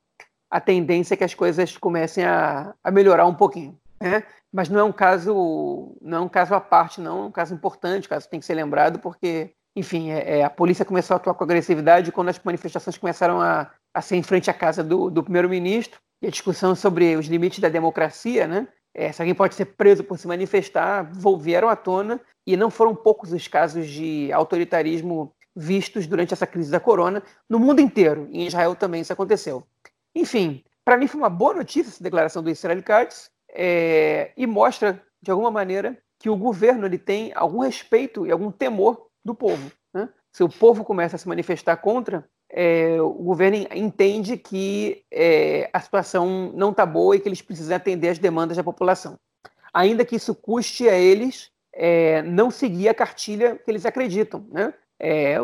a tendência é que as coisas comecem a, a melhorar um pouquinho. Né? Mas não é um caso, não é um caso à parte, não, é um caso importante, caso tem que ser lembrado, porque, enfim, é, é, a polícia começou a atuar com agressividade quando as manifestações começaram a, a ser em frente à casa do, do primeiro-ministro, e a discussão sobre os limites da democracia, né? É, se alguém pode ser preso por se manifestar, vieram à tona, e não foram poucos os casos de autoritarismo vistos durante essa crise da corona, no mundo inteiro, em Israel também isso aconteceu. Enfim, para mim foi uma boa notícia essa declaração do Israel Katz é, e mostra, de alguma maneira, que o governo ele tem algum respeito e algum temor do povo. Né? Se o povo começa a se manifestar contra, é, o governo entende que é, a situação não está boa e que eles precisam atender às demandas da população. Ainda que isso custe a eles é, não seguir a cartilha que eles acreditam. Né? É,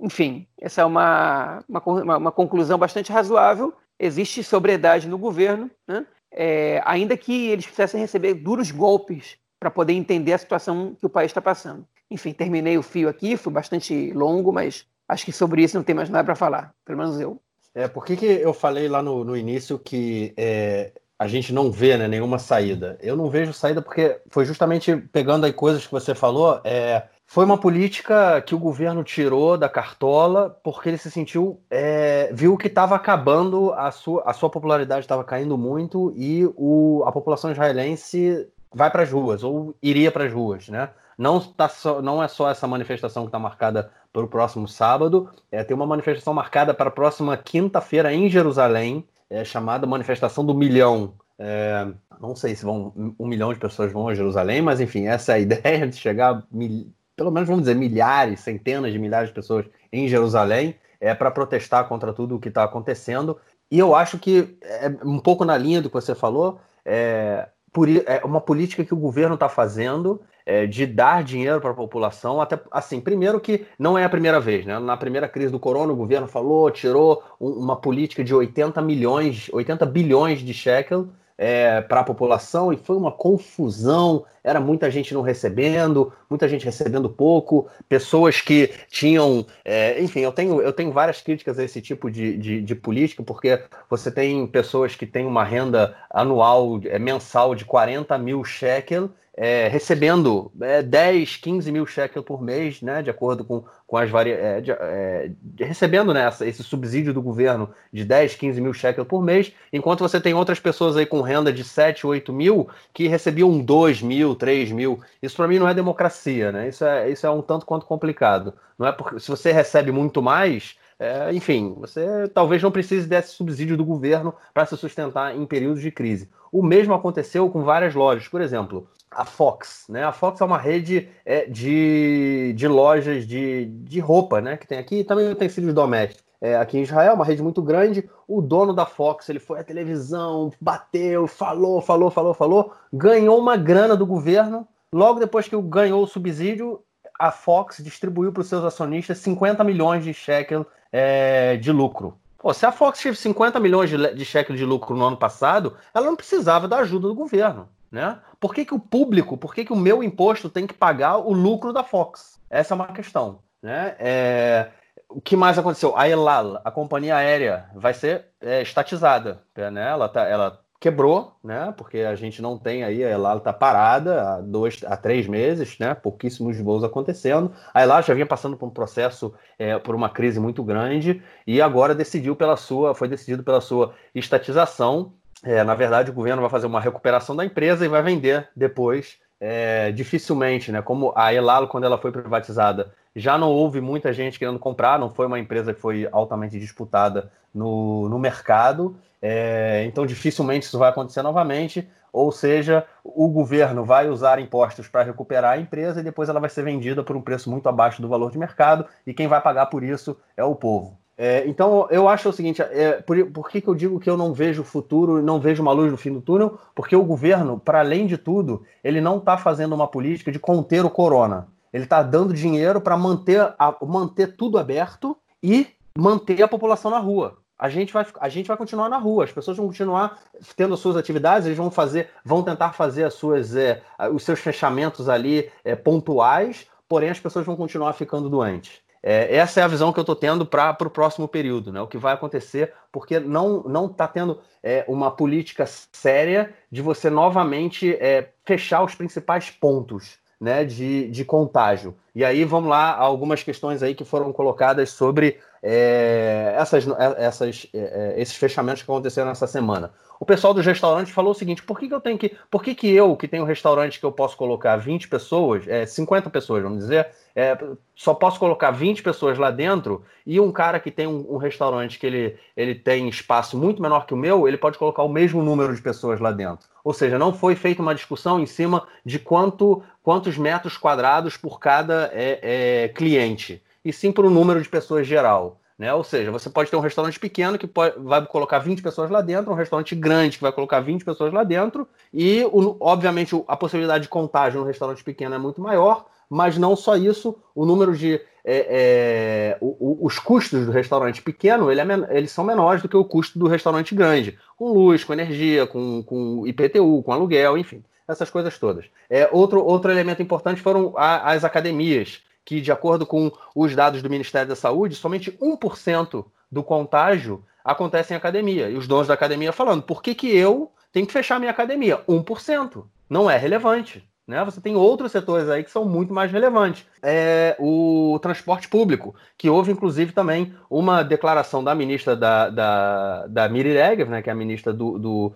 enfim, essa é uma, uma, uma conclusão bastante razoável existe sobriedade no governo, né? é, ainda que eles precisassem receber duros golpes para poder entender a situação que o país está passando. Enfim, terminei o fio aqui, foi bastante longo, mas acho que sobre isso não tem mais nada para falar, pelo menos eu. É, por que, eu falei lá no, no início que é, a gente não vê né, nenhuma saída? Eu não vejo saída porque foi justamente pegando aí coisas que você falou, é, foi uma política que o governo tirou da cartola porque ele se sentiu, é, viu que estava acabando, a sua, a sua popularidade estava caindo muito e o, a população israelense vai para as ruas ou iria para as ruas, né? Não, tá só, não é só essa manifestação que está marcada para o próximo sábado, é, tem uma manifestação marcada para a próxima quinta-feira em Jerusalém, é, chamada Manifestação do Milhão. É, não sei se vão um milhão de pessoas vão a Jerusalém, mas enfim, essa é a ideia de chegar mil, pelo menos vamos dizer, milhares, centenas de milhares de pessoas em Jerusalém é, para protestar contra tudo o que está acontecendo. E eu acho que, é um pouco na linha do que você falou, é, por, é uma política que o governo está fazendo é, de dar dinheiro para a população. Até assim, primeiro que não é a primeira vez, né? Na primeira crise do corona, o governo falou, tirou um, uma política de 80 milhões, 80 bilhões de shekel é, para a população e foi uma confusão. Era muita gente não recebendo, muita gente recebendo pouco, pessoas que tinham. É, enfim, eu tenho, eu tenho várias críticas a esse tipo de, de, de, política, porque você tem pessoas que têm uma renda anual, é, mensal de 40 mil shekel é, recebendo é, 10, 15 mil shekels por mês, né, de acordo com, com as variações, é, é, recebendo né, esse subsídio do governo de 10, 15 mil shekels por mês, enquanto você tem outras pessoas aí com renda de 7, 8 mil que recebiam 2 mil, 3 mil. Isso para mim não é democracia, né? Isso é, isso é um tanto quanto complicado. Não é porque se você recebe muito mais, é, enfim, você talvez não precise desse subsídio do governo para se sustentar em períodos de crise. O mesmo aconteceu com várias lojas, por exemplo, a Fox, né? A Fox é uma rede é, de, de lojas de, de roupa, né? Que tem aqui, e também utensílios domésticos. É, aqui em Israel, uma rede muito grande. O dono da Fox, ele foi à televisão, bateu, falou, falou, falou, falou, ganhou uma grana do governo. Logo depois que ganhou o subsídio, a Fox distribuiu para os seus acionistas 50 milhões de shekel é, de lucro. Pô, se a Fox teve 50 milhões de, de shekel de lucro no ano passado, ela não precisava da ajuda do governo. Né? Por que, que o público, por que, que o meu imposto tem que pagar o lucro da Fox? Essa é uma questão. Né? É, o que mais aconteceu? A Elal, a companhia aérea, vai ser é, estatizada. Né? Ela, tá, ela quebrou, né? Porque a gente não tem aí, a Elal está parada há dois, há três meses, né? Pouquíssimos voos acontecendo. A Elal já vinha passando por um processo, é, por uma crise muito grande e agora decidiu pela sua, foi decidido pela sua estatização. É, na verdade, o governo vai fazer uma recuperação da empresa e vai vender depois. É, dificilmente, né? Como a Elal, quando ela foi privatizada, já não houve muita gente querendo comprar, não foi uma empresa que foi altamente disputada no, no mercado, é, então dificilmente isso vai acontecer novamente. Ou seja, o governo vai usar impostos para recuperar a empresa e depois ela vai ser vendida por um preço muito abaixo do valor de mercado, e quem vai pagar por isso é o povo. É, então, eu acho o seguinte: é, por, por que, que eu digo que eu não vejo o futuro, não vejo uma luz no fim do túnel? Porque o governo, para além de tudo, ele não está fazendo uma política de conter o corona. Ele está dando dinheiro para manter, manter tudo aberto e manter a população na rua. A gente, vai, a gente vai continuar na rua, as pessoas vão continuar tendo as suas atividades, eles vão fazer, vão tentar fazer as suas, é, os seus fechamentos ali é, pontuais, porém as pessoas vão continuar ficando doentes. É, essa é a visão que eu estou tendo para o próximo período, né? O que vai acontecer, porque não não está tendo é, uma política séria de você novamente é, fechar os principais pontos né, de, de contágio. E aí vamos lá, algumas questões aí que foram colocadas sobre é, essas, é, essas, é, é, esses fechamentos que aconteceram essa semana. O pessoal dos restaurantes falou o seguinte: por que, que eu tenho que. Por que, que eu, que tenho um restaurante que eu posso colocar 20 pessoas, é, 50 pessoas, vamos dizer, é, só posso colocar 20 pessoas lá dentro, e um cara que tem um, um, restaurante que ele, ele tem espaço muito menor que o meu, ele pode colocar o mesmo número de pessoas lá dentro. Ou seja, não foi feita uma discussão em cima de quanto, quantos metros quadrados por cada é cliente, e sim para o número de pessoas geral. Né? Ou seja, você pode ter um restaurante pequeno que pode, vai colocar 20 pessoas lá dentro, um restaurante grande que vai colocar 20 pessoas lá dentro, e o, obviamente a possibilidade de contágio no restaurante pequeno é muito maior, mas não só isso, o número de. É, é, o, o, os custos do restaurante pequeno ele é, eles são menores do que o custo do restaurante grande, com luz, com energia, com, com IPTU, com aluguel, enfim, essas coisas todas. É, outro, outro elemento importante foram a, as academias que, de acordo com os dados do Ministério da Saúde, somente 1% do contágio acontece em academia. E os donos da academia falando, por que, que eu tenho que fechar minha academia? 1%. Não é relevante. Né? Você tem outros setores aí que são muito mais relevantes. É o transporte público, que houve inclusive também uma declaração da ministra da, da, da Miri Regev, né, que é a ministra do, do,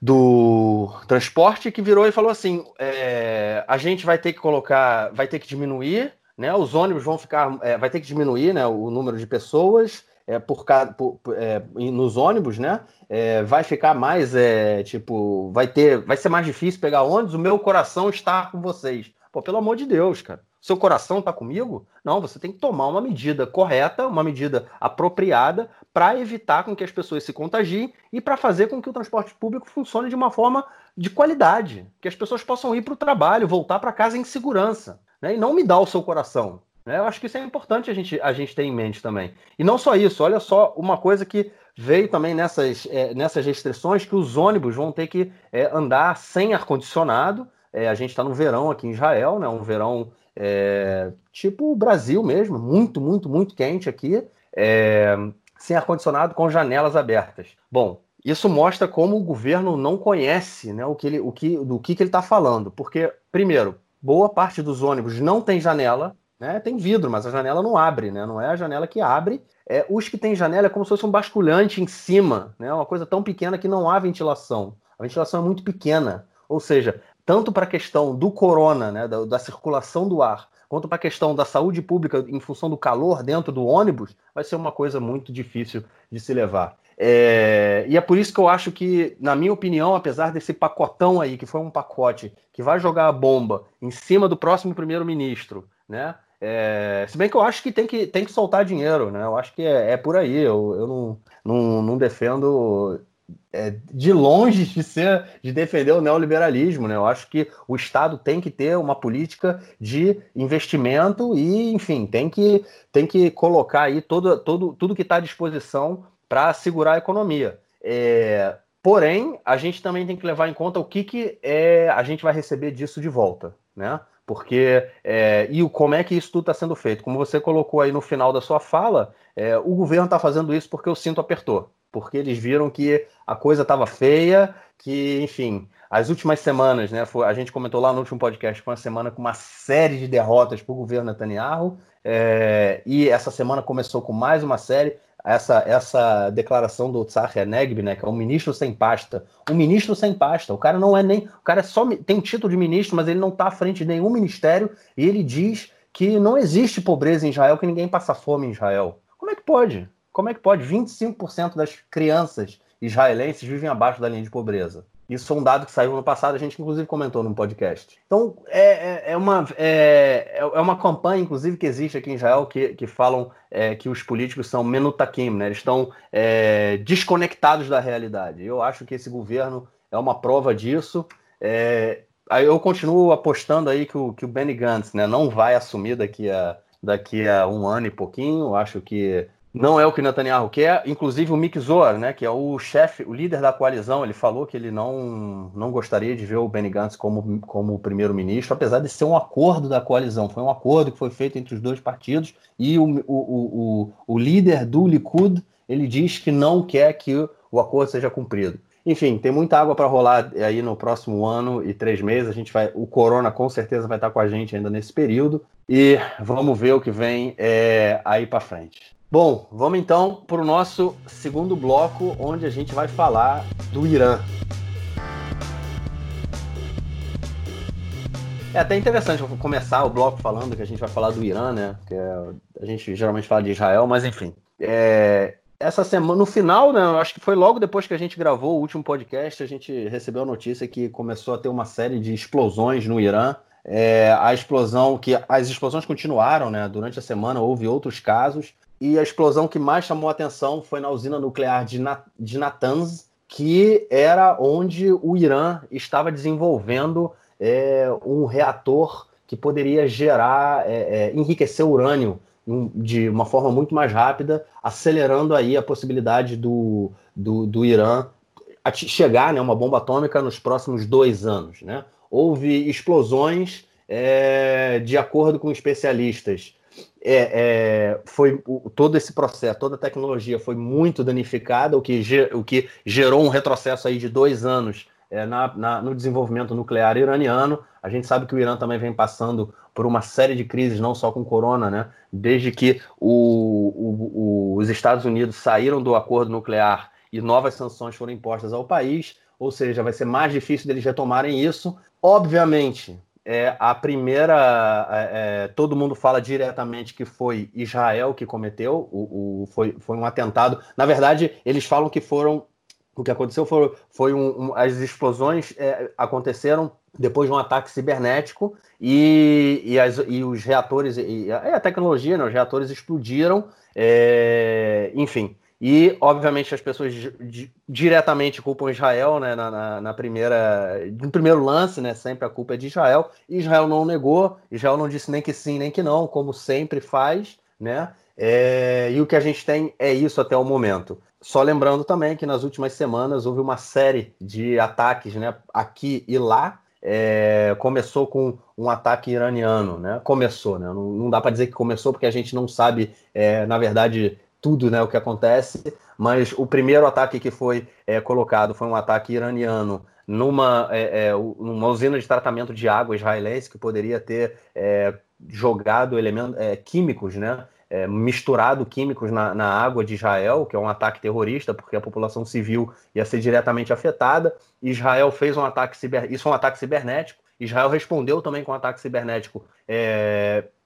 do transporte, que virou e falou assim: é, a gente vai ter que colocar, vai ter que diminuir né? Os ônibus vão ficar, é, vai ter que diminuir né, o número de pessoas é, por, por é, nos ônibus, né? É, vai ficar mais, é, tipo, vai ter, vai ser mais difícil pegar ônibus. O meu coração está com vocês. Pô, pelo amor de Deus, cara. Seu coração está comigo? Não, você tem que tomar uma medida correta, uma medida apropriada para evitar com que as pessoas se contagiem e para fazer com que o transporte público funcione de uma forma de qualidade, que as pessoas possam ir para o trabalho, voltar para casa em segurança né? e não me dá o seu coração. Né? Eu acho que isso é importante a gente, a gente ter em mente também. E não só isso, olha só uma coisa que veio também nessas, é, nessas restrições, que os ônibus vão ter que é, andar sem ar-condicionado. É, a gente está no verão aqui em Israel, né? um verão é, tipo o Brasil mesmo, muito, muito, muito quente aqui, é, sem ar-condicionado, com janelas abertas. Bom, isso mostra como o governo não conhece né, o que ele, o que, do que, que ele está falando. Porque, primeiro, boa parte dos ônibus não tem janela, né? Tem vidro, mas a janela não abre, né? Não é a janela que abre. É, os que têm janela é como se fosse um basculante em cima, né? Uma coisa tão pequena que não há ventilação. A ventilação é muito pequena. Ou seja, tanto para a questão do corona, né? Da, da circulação do ar, quanto para a questão da saúde pública em função do calor dentro do ônibus, vai ser uma coisa muito difícil de se levar. É, e é por isso que eu acho que, na minha opinião, apesar desse pacotão aí, que foi um pacote que vai jogar a bomba em cima do próximo primeiro-ministro, né? É, se bem que eu acho que tem que, tem que soltar dinheiro, né? Eu acho que é, é por aí. Eu, eu não, não, não defendo é, de longe de ser de defender o neoliberalismo, né? Eu acho que o Estado tem que ter uma política de investimento e, enfim, tem que, tem que colocar aí todo, todo, tudo que está à disposição para segurar a economia. É, porém, a gente também tem que levar em conta o que, que é, a gente vai receber disso de volta, né? Porque é, e o, como é que isso tudo está sendo feito? Como você colocou aí no final da sua fala, é, o governo está fazendo isso porque o cinto apertou, porque eles viram que a coisa estava feia, que, enfim, as últimas semanas, né? A gente comentou lá no último podcast, foi uma semana com uma série de derrotas para o governo Netanyahu, é, e essa semana começou com mais uma série essa, essa declaração do Tsaher Negbi, né, que é um ministro sem pasta. Um ministro sem pasta. O cara não é nem. O cara é só tem título de ministro, mas ele não está à frente de nenhum ministério e ele diz que não existe pobreza em Israel, que ninguém passa fome em Israel. Como é que pode? Como é que pode? 25% das crianças israelenses vivem abaixo da linha de pobreza. Isso foi um dado que saiu no passado, a gente inclusive comentou no podcast. Então, é, é, é uma, é, é uma campanha, inclusive, que existe aqui em Israel, que, que falam é, que os políticos são menutakim, né? Eles estão é, desconectados da realidade. Eu acho que esse governo é uma prova disso. É, eu continuo apostando aí que o, que o Benny Gantz né, não vai assumir daqui a, daqui a um ano e pouquinho. Acho que não é o que Netanyahu quer. Inclusive o Mick Zohar, né, que é o chefe, o líder da coalizão, ele falou que ele não, não gostaria de ver o Benny Gantz como, como primeiro-ministro, apesar de ser um acordo da coalizão. Foi um acordo que foi feito entre os dois partidos e o, o, o, o líder do Likud ele diz que não quer que o acordo seja cumprido. Enfim, tem muita água para rolar aí no próximo ano e três meses. A gente vai, o Corona com certeza vai estar com a gente ainda nesse período e vamos ver o que vem é, aí para frente. Bom, vamos então para o nosso segundo bloco, onde a gente vai falar do Irã. É até interessante começar o bloco falando que a gente vai falar do Irã, né? Que a gente geralmente fala de Israel, mas enfim. É, essa semana, no final, né? Acho que foi logo depois que a gente gravou o último podcast, a gente recebeu a notícia que começou a ter uma série de explosões no Irã. É, a explosão, que as explosões continuaram, né? Durante a semana houve outros casos. E a explosão que mais chamou a atenção foi na usina nuclear de, Na de Natanz, que era onde o Irã estava desenvolvendo é, um reator que poderia gerar, é, é, enriquecer urânio de uma forma muito mais rápida, acelerando aí a possibilidade do, do, do Irã chegar né, uma bomba atômica nos próximos dois anos. Né? Houve explosões, é, de acordo com especialistas, é, é, foi o, todo esse processo, toda a tecnologia foi muito danificada, o que, o que gerou um retrocesso aí de dois anos é, na, na, no desenvolvimento nuclear iraniano. A gente sabe que o Irã também vem passando por uma série de crises, não só com corona, né? Desde que o, o, os Estados Unidos saíram do acordo nuclear e novas sanções foram impostas ao país, ou seja, vai ser mais difícil deles retomarem isso. Obviamente, é a primeira. É, é, todo mundo fala diretamente que foi Israel que cometeu, o, o, foi, foi um atentado. Na verdade, eles falam que foram. O que aconteceu foi, foi um, um as explosões é, aconteceram depois de um ataque cibernético e, e, as, e os reatores, e, e a tecnologia, né, os reatores explodiram, é, enfim. E, obviamente, as pessoas diretamente culpam Israel, né, na, na, na, primeira, no primeiro lance, né, sempre a culpa é de Israel. Israel não negou, Israel não disse nem que sim, nem que não, como sempre faz, né? É, e o que a gente tem é isso até o momento. Só lembrando também que nas últimas semanas houve uma série de ataques, né, aqui e lá. É, começou com um ataque iraniano, né? Começou, né? Não, não dá para dizer que começou porque a gente não sabe, é, na verdade, tudo né, o que acontece, mas o primeiro ataque que foi é, colocado foi um ataque iraniano numa, é, é, numa usina de tratamento de água israelense que poderia ter é, jogado elementos é, químicos, né, é, misturado químicos na, na, água de Israel, que é um ataque terrorista, porque a população civil ia ser diretamente afetada. Israel fez um ataque ciber, isso é um ataque cibernético. Israel respondeu também com um ataque cibernético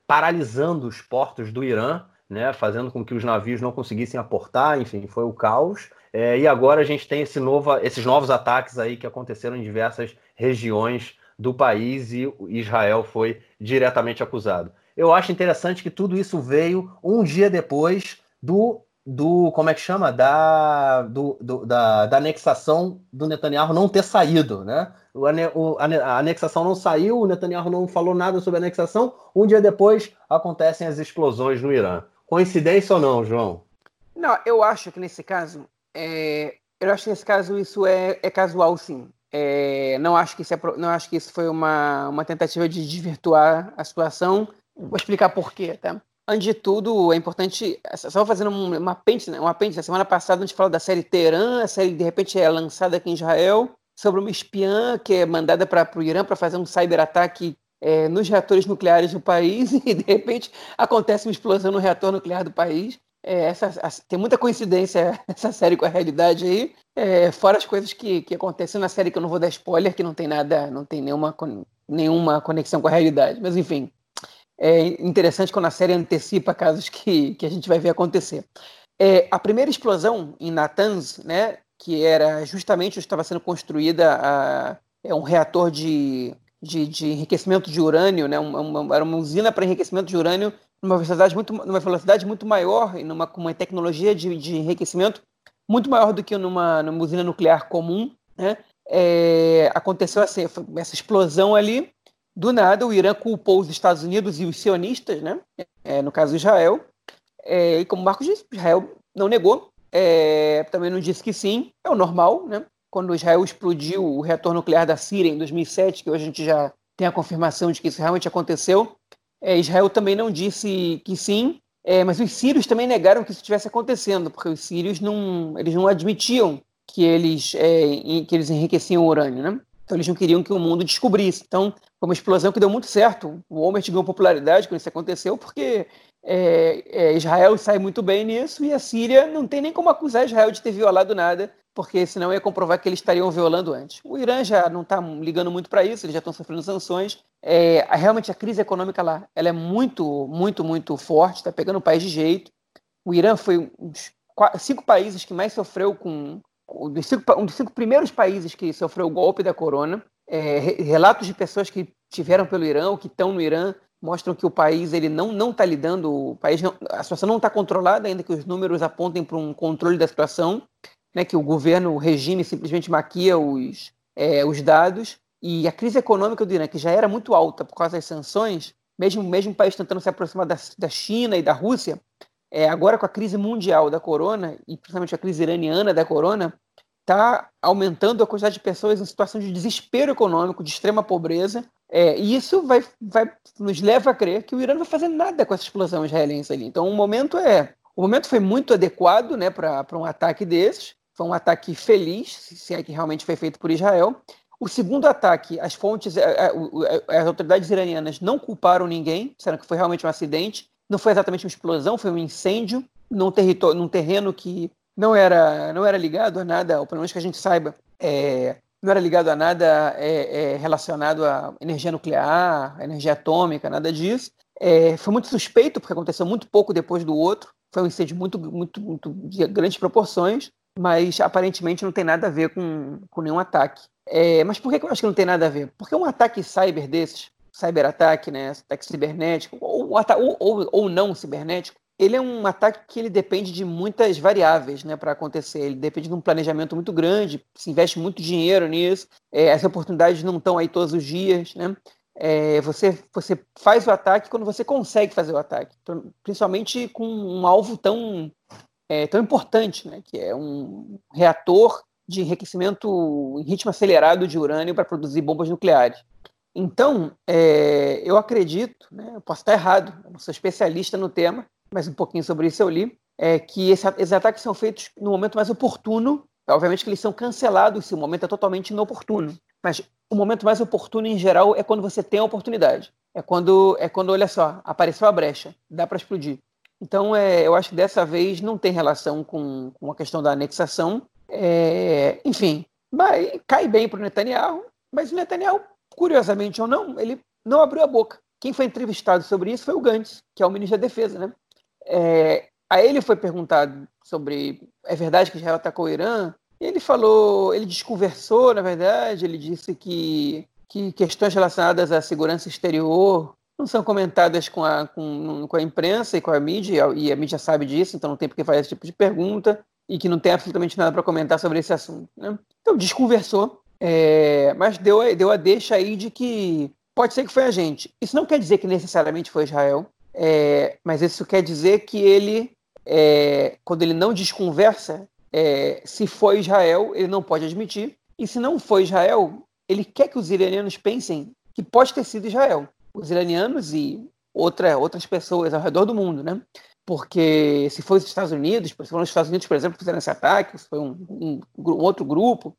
paralisando os portos do Irã, né, fazendo com que os navios não conseguissem aportar, enfim, foi o caos. É, e agora a gente tem esse novo, esses novos ataques aí que aconteceram em diversas regiões do país e Israel foi diretamente acusado. Eu acho interessante que tudo isso veio um dia depois do do como é que chama da, do, do, da, da, anexação do Netanyahu não ter saído, né? O, o, a anexação não saiu, o Netanyahu não falou nada sobre a anexação. Um dia depois acontecem as explosões no Irã. Coincidência ou não, João? Não, eu acho que nesse caso, é, eu acho que nesse caso isso é, é casual, sim. É, não acho que isso é, não acho que isso foi uma, uma tentativa de desvirtuar a situação. Vou explicar por quê, tá? Antes de tudo, é importante. Só fazendo um, uma apêndice, né? Um apêndice. Na semana passada a gente falou da série Teherã, a série de repente é lançada aqui em Israel, sobre uma espiã que é mandada para o Irã para fazer um cyberataque é, nos reatores nucleares do país e de repente acontece uma explosão no reator nuclear do país. É, essa, tem muita coincidência essa série com a realidade aí, é, fora as coisas que, que acontecem na série que eu não vou dar spoiler, que não tem nada, não tem nenhuma, nenhuma conexão com a realidade. Mas enfim, é interessante quando a série antecipa casos que, que a gente vai ver acontecer. É, a primeira explosão em Natanz, né, que era justamente estava sendo construída a, é um reator de, de, de, enriquecimento de urânio, né, uma, era uma usina para enriquecimento de urânio numa velocidade muito, numa velocidade muito maior e numa, com uma tecnologia de, de enriquecimento muito maior do que numa, numa usina nuclear comum. Né, é, aconteceu assim, essa explosão ali do nada, o Irã culpou os Estados Unidos e os sionistas, né? É, no caso Israel. É, e como Marcos disse, Israel não negou, é, também não disse que sim, é o normal, né? Quando Israel explodiu o reator nuclear da Síria em 2007, que hoje a gente já tem a confirmação de que isso realmente aconteceu, é, Israel também não disse que sim, é, mas os sírios também negaram que isso estivesse acontecendo, porque os sírios não, eles não admitiam que eles, é, que eles enriqueciam urânio, né? Então eles não queriam que o mundo descobrisse. Então foi uma explosão que deu muito certo. O Homer ganhou popularidade quando isso aconteceu, porque é, é, Israel sai muito bem nisso e a Síria não tem nem como acusar Israel de ter violado nada, porque senão ia comprovar que eles estariam violando antes. O Irã já não está ligando muito para isso, eles já estão sofrendo sanções. É, realmente a crise econômica lá ela é muito, muito, muito forte, está pegando o país de jeito. O Irã foi um dos cinco países que mais sofreu com, um dos, cinco, um dos cinco primeiros países que sofreu o golpe da corona. É, relatos de pessoas que tiveram pelo Irã ou que estão no Irã mostram que o país ele não não está lidando, o país não, a situação não está controlada ainda que os números apontem para um controle da situação, né, que o governo, o regime simplesmente maquia os é, os dados. E a crise econômica do Irã que já era muito alta por causa das sanções, mesmo mesmo o país tentando se aproximar da, da China e da Rússia, é, agora com a crise mundial da corona, e principalmente a crise iraniana da corona, está aumentando a quantidade de pessoas em situação de desespero econômico, de extrema pobreza, é, e isso vai, vai, nos leva a crer que o Irã não vai fazer nada com essa explosão israelense ali. Então, o momento é, o momento foi muito adequado, né, para um ataque desses. Foi um ataque feliz, se é que realmente foi feito por Israel. O segundo ataque, as fontes, é, é, as autoridades iranianas não culparam ninguém, disseram que foi realmente um acidente não foi exatamente uma explosão, foi um incêndio num, território, num terreno que não era, não era ligado a nada, ou pelo menos que a gente saiba, é, não era ligado a nada é, é, relacionado à energia nuclear, energia atômica, nada disso. É, foi muito suspeito, porque aconteceu muito pouco depois do outro. Foi um incêndio muito, muito, muito de grandes proporções, mas aparentemente não tem nada a ver com, com nenhum ataque. É, mas por que eu acho que não tem nada a ver? Porque um ataque cyber desses, cyberataque, né, ataque cibernético, ou, ou, ou, ou não cibernético, ele é um ataque que ele depende de muitas variáveis né, para acontecer. Ele depende de um planejamento muito grande, se investe muito dinheiro nisso, é, as oportunidades não estão aí todos os dias. Né? É, você, você faz o ataque quando você consegue fazer o ataque, principalmente com um alvo tão, é, tão importante, né, que é um reator de enriquecimento em ritmo acelerado de urânio para produzir bombas nucleares. Então, é, eu acredito, né, eu posso estar errado, eu não sou especialista no tema, mas um pouquinho sobre isso eu li, é que esse, esses ataques são feitos no momento mais oportuno. Obviamente que eles são cancelados se o momento é totalmente inoportuno. Mas o momento mais oportuno, em geral, é quando você tem a oportunidade. É quando, é quando olha só, apareceu a brecha, dá para explodir. Então, é, eu acho que dessa vez não tem relação com, com a questão da anexação. É, enfim, mas, cai bem para o Netanyahu, mas o Netanyahu curiosamente ou não, ele não abriu a boca. quem foi entrevistado sobre isso foi o Gantz, que é o ministro da Defesa, né? É, a ele foi perguntado sobre é verdade que Israel atacou o Irã? Ele falou, ele desconversou, na verdade, ele disse que, que questões relacionadas à segurança exterior não são comentadas com a, com, com a imprensa e com a mídia, e a mídia sabe disso, então não tem por que fazer esse tipo de pergunta, e que não tem absolutamente nada para comentar sobre esse assunto. Né? Então, desconversou, é, mas deu, deu a deixa aí de que pode ser que foi a gente. Isso não quer dizer que necessariamente foi Israel, é, mas isso quer dizer que ele, é, quando ele não desconversa, é, se foi Israel, ele não pode admitir, e se não foi Israel, ele quer que os iranianos pensem que pode ter sido Israel os iranianos e outra, outras pessoas ao redor do mundo, né? Porque se foi os Estados Unidos, se foram os Estados Unidos, por exemplo, que fizeram esse ataque, se foi um, um, um outro grupo,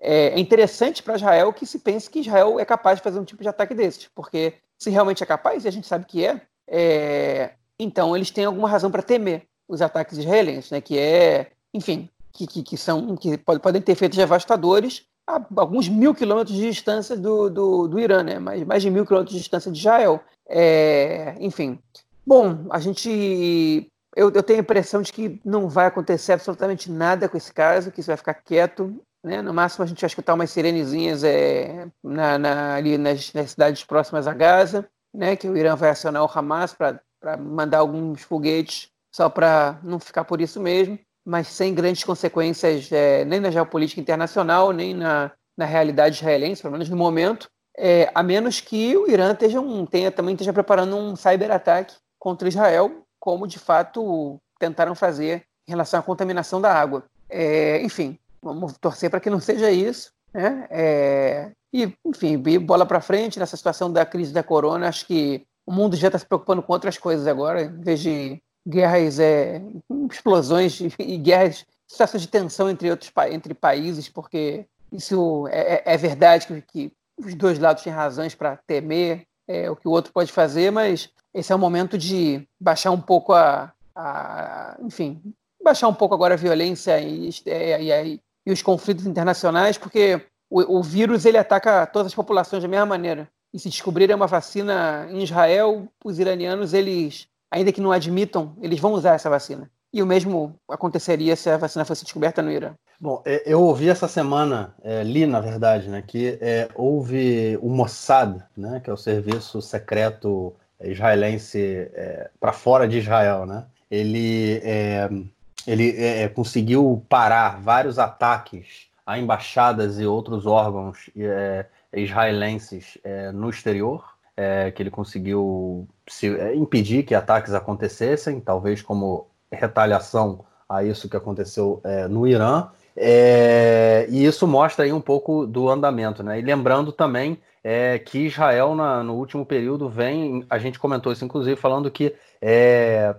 é, é interessante para Israel que se pense que Israel é capaz de fazer um tipo de ataque desses, porque se realmente é capaz, e a gente sabe que é, é então eles têm alguma razão para temer os ataques israelenses, né? Que é, enfim, que, que, que são que podem ter efeitos devastadores a alguns mil quilômetros de distância do, do, do Irã, né? mais, mais de mil quilômetros de distância de Israel. É, enfim. Bom, a gente. Eu, eu, tenho a impressão de que não vai acontecer absolutamente nada com esse caso, que isso vai ficar quieto. Né? No máximo, a gente vai escutar umas sirenezinhas é, na, na, ali nas, nas, cidades próximas a Gaza, né? que o Irã vai acionar o Hamas para mandar alguns foguetes só para não ficar por isso mesmo mas sem grandes consequências é, nem na geopolítica internacional, nem na, na realidade israelense, pelo menos no momento, é, a menos que o Irã esteja um, tenha, também esteja preparando um cyberataque contra Israel, como de fato tentaram fazer em relação à contaminação da água. É, enfim, vamos torcer para que não seja isso. Né? É, e, enfim, bola para frente nessa situação da crise da corona. Acho que o mundo já está se preocupando com outras coisas agora, em vez de guerras, é, explosões e guerras, situações de tensão entre outros entre países, porque isso é, é, é verdade que, que, os dois lados têm razões para temer é, o que o outro pode fazer, mas esse é o momento de baixar um pouco a, a enfim, baixar um pouco agora a violência e, é, e, e, e os conflitos internacionais, porque o, o, vírus ele ataca todas as populações da mesma maneira. E se descobrirem uma vacina em Israel, os iranianos eles ainda que não admitam, eles vão usar essa vacina. E o mesmo aconteceria se a vacina fosse descoberta no Irã. Bom, é, eu ouvi essa semana, é, li na verdade, né, que é, houve o Mossad, né, que é o serviço secreto israelense é, para fora de Israel, né? Ele, é, ele é, conseguiu parar vários ataques a embaixadas e outros órgãos israelenses no exterior é, que ele conseguiu se, é, impedir que ataques acontecessem, talvez como retaliação a isso que aconteceu é, no Irã. É, e isso mostra aí um pouco do andamento, né? E lembrando também é, que Israel, na, no último período, vem, a gente comentou isso inclusive, falando que é,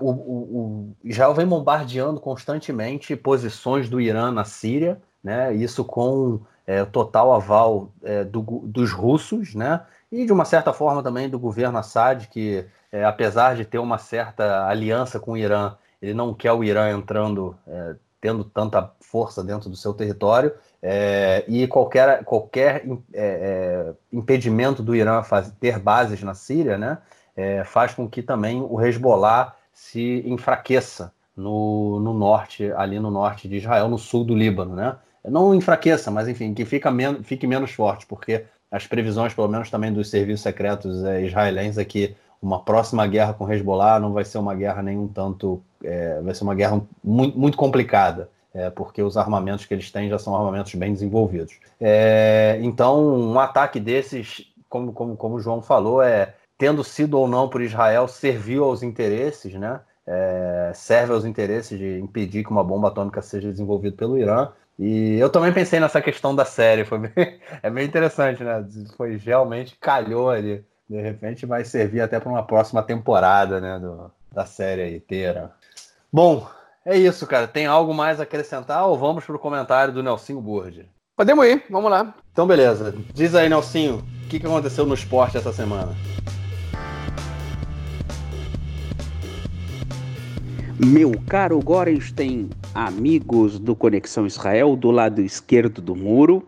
o, o, o, Israel vem bombardeando constantemente posições do Irã na Síria, né? Isso com é, total aval é, do, dos russos, né? e de uma certa forma também do governo Assad, que é, apesar de ter uma certa aliança com o Irã, ele não quer o Irã entrando, é, tendo tanta força dentro do seu território, é, e qualquer, qualquer é, impedimento do Irã faz, ter bases na Síria né, faz com que também o Hezbollah se enfraqueça no, no norte, ali no norte de Israel, no sul do Líbano, né? Não enfraqueça, mas enfim, que fica men fique menos forte, porque as previsões, pelo menos também dos serviços secretos é, israelenses, é que uma próxima guerra com Hezbollah não vai ser uma guerra nenhum tanto. É, vai ser uma guerra muito, muito complicada, é, porque os armamentos que eles têm já são armamentos bem desenvolvidos. É, então, um ataque desses, como, como, como o João falou, é tendo sido ou não por Israel, serviu aos interesses, né? É, serve aos interesses de impedir que uma bomba atômica seja desenvolvida pelo Irã. E eu também pensei nessa questão da série, foi bem, é bem interessante, né? Foi realmente calhou ali. De repente vai servir até para uma próxima temporada, né, do, da série inteira. Bom, é isso, cara. Tem algo mais a acrescentar ou vamos para o comentário do Nelsinho Burdi? Podemos ir, vamos lá. Então, beleza. Diz aí, Nelsinho, o que, que aconteceu no esporte essa semana? Meu caro Gorenstein, amigos do Conexão Israel, do lado esquerdo do muro,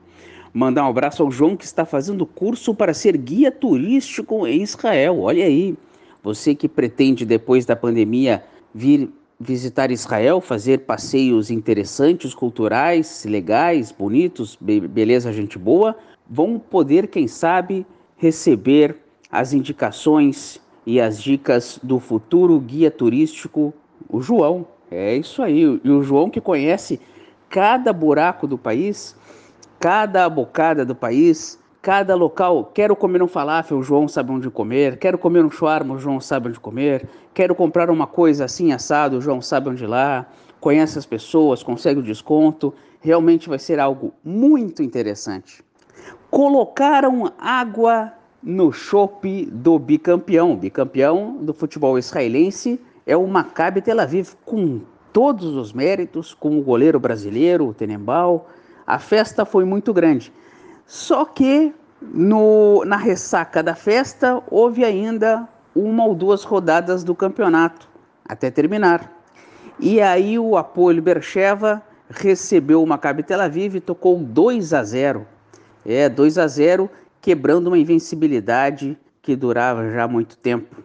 Mandar um abraço ao João que está fazendo curso para ser guia turístico em Israel. Olha aí, você que pretende depois da pandemia vir visitar Israel, fazer passeios interessantes, culturais, legais, bonitos, be beleza, gente boa, vão poder, quem sabe, receber as indicações e as dicas do futuro guia turístico, o João. É isso aí. E o João que conhece cada buraco do país, cada bocada do país, cada local. Quero comer um falafel, o João sabe onde comer. Quero comer um shawarma, o João sabe onde comer. Quero comprar uma coisa assim assado, o João sabe onde ir lá. Conhece as pessoas, consegue o desconto. Realmente vai ser algo muito interessante. Colocaram água no chope do bicampeão. Bicampeão do futebol israelense é o Maccabi Tel Aviv, com todos os méritos, com o goleiro brasileiro, o Tenembal. A festa foi muito grande. Só que no, na ressaca da festa houve ainda uma ou duas rodadas do campeonato até terminar. E aí o Apoio Bercheva recebeu o Maccabi Tel Aviv e tocou 2 a 0. É, 2 a 0, quebrando uma invencibilidade que durava já muito tempo.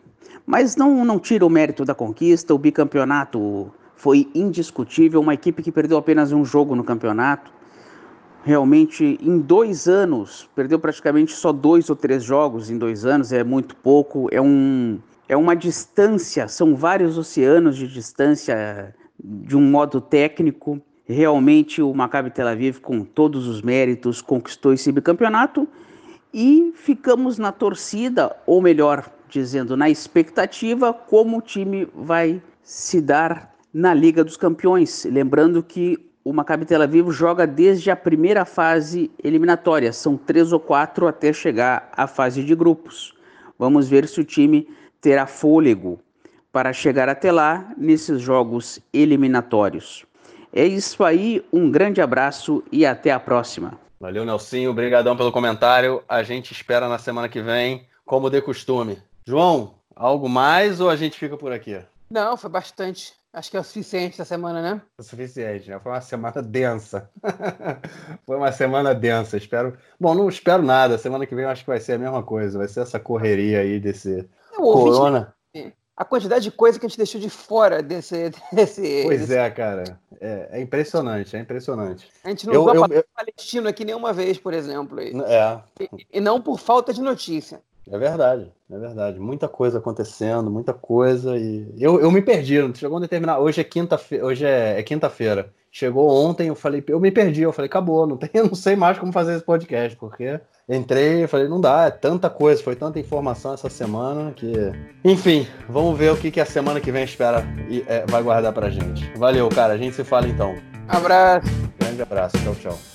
Mas não, não tira o mérito da conquista, o bicampeonato foi indiscutível, uma equipe que perdeu apenas um jogo no campeonato. Realmente, em dois anos, perdeu praticamente só dois ou três jogos em dois anos, é muito pouco, é, um, é uma distância, são vários oceanos de distância de um modo técnico. Realmente, o Maccabi Tel Aviv, com todos os méritos, conquistou esse bicampeonato. E ficamos na torcida, ou melhor, dizendo na expectativa como o time vai se dar na Liga dos Campeões. Lembrando que o Maccabi Tel Aviv joga desde a primeira fase eliminatória, são três ou quatro até chegar à fase de grupos. Vamos ver se o time terá fôlego para chegar até lá nesses jogos eliminatórios. É isso aí, um grande abraço e até a próxima. Valeu, Nelsinho, obrigadão pelo comentário. A gente espera na semana que vem, como de costume. João, algo mais ou a gente fica por aqui? Não, foi bastante. Acho que é o suficiente essa semana, né? É o suficiente, né? Foi uma semana densa. foi uma semana densa. Espero. Bom, não espero nada. Semana que vem eu acho que vai ser a mesma coisa. Vai ser essa correria aí desse eu corona. A quantidade de coisa que a gente deixou de fora desse. desse pois desse... é, cara. É, é, impressionante, é impressionante. A gente não eu, eu, eu... palestino aqui nenhuma vez, por exemplo. É. E, e não por falta de notícia. É verdade, é verdade. Muita coisa acontecendo, muita coisa. E eu, eu me perdi. Chegou a determinar. Hoje é quinta-feira. Hoje é, é quinta-feira. Chegou ontem, eu falei, eu me perdi. Eu falei, acabou, não tem, eu não sei mais como fazer esse podcast, porque entrei e falei, não dá, é tanta coisa, foi tanta informação essa semana que. Enfim, vamos ver o que, que a semana que vem espera e é, vai guardar pra gente. Valeu, cara. A gente se fala então. Abraço. Grande abraço. Tchau, tchau.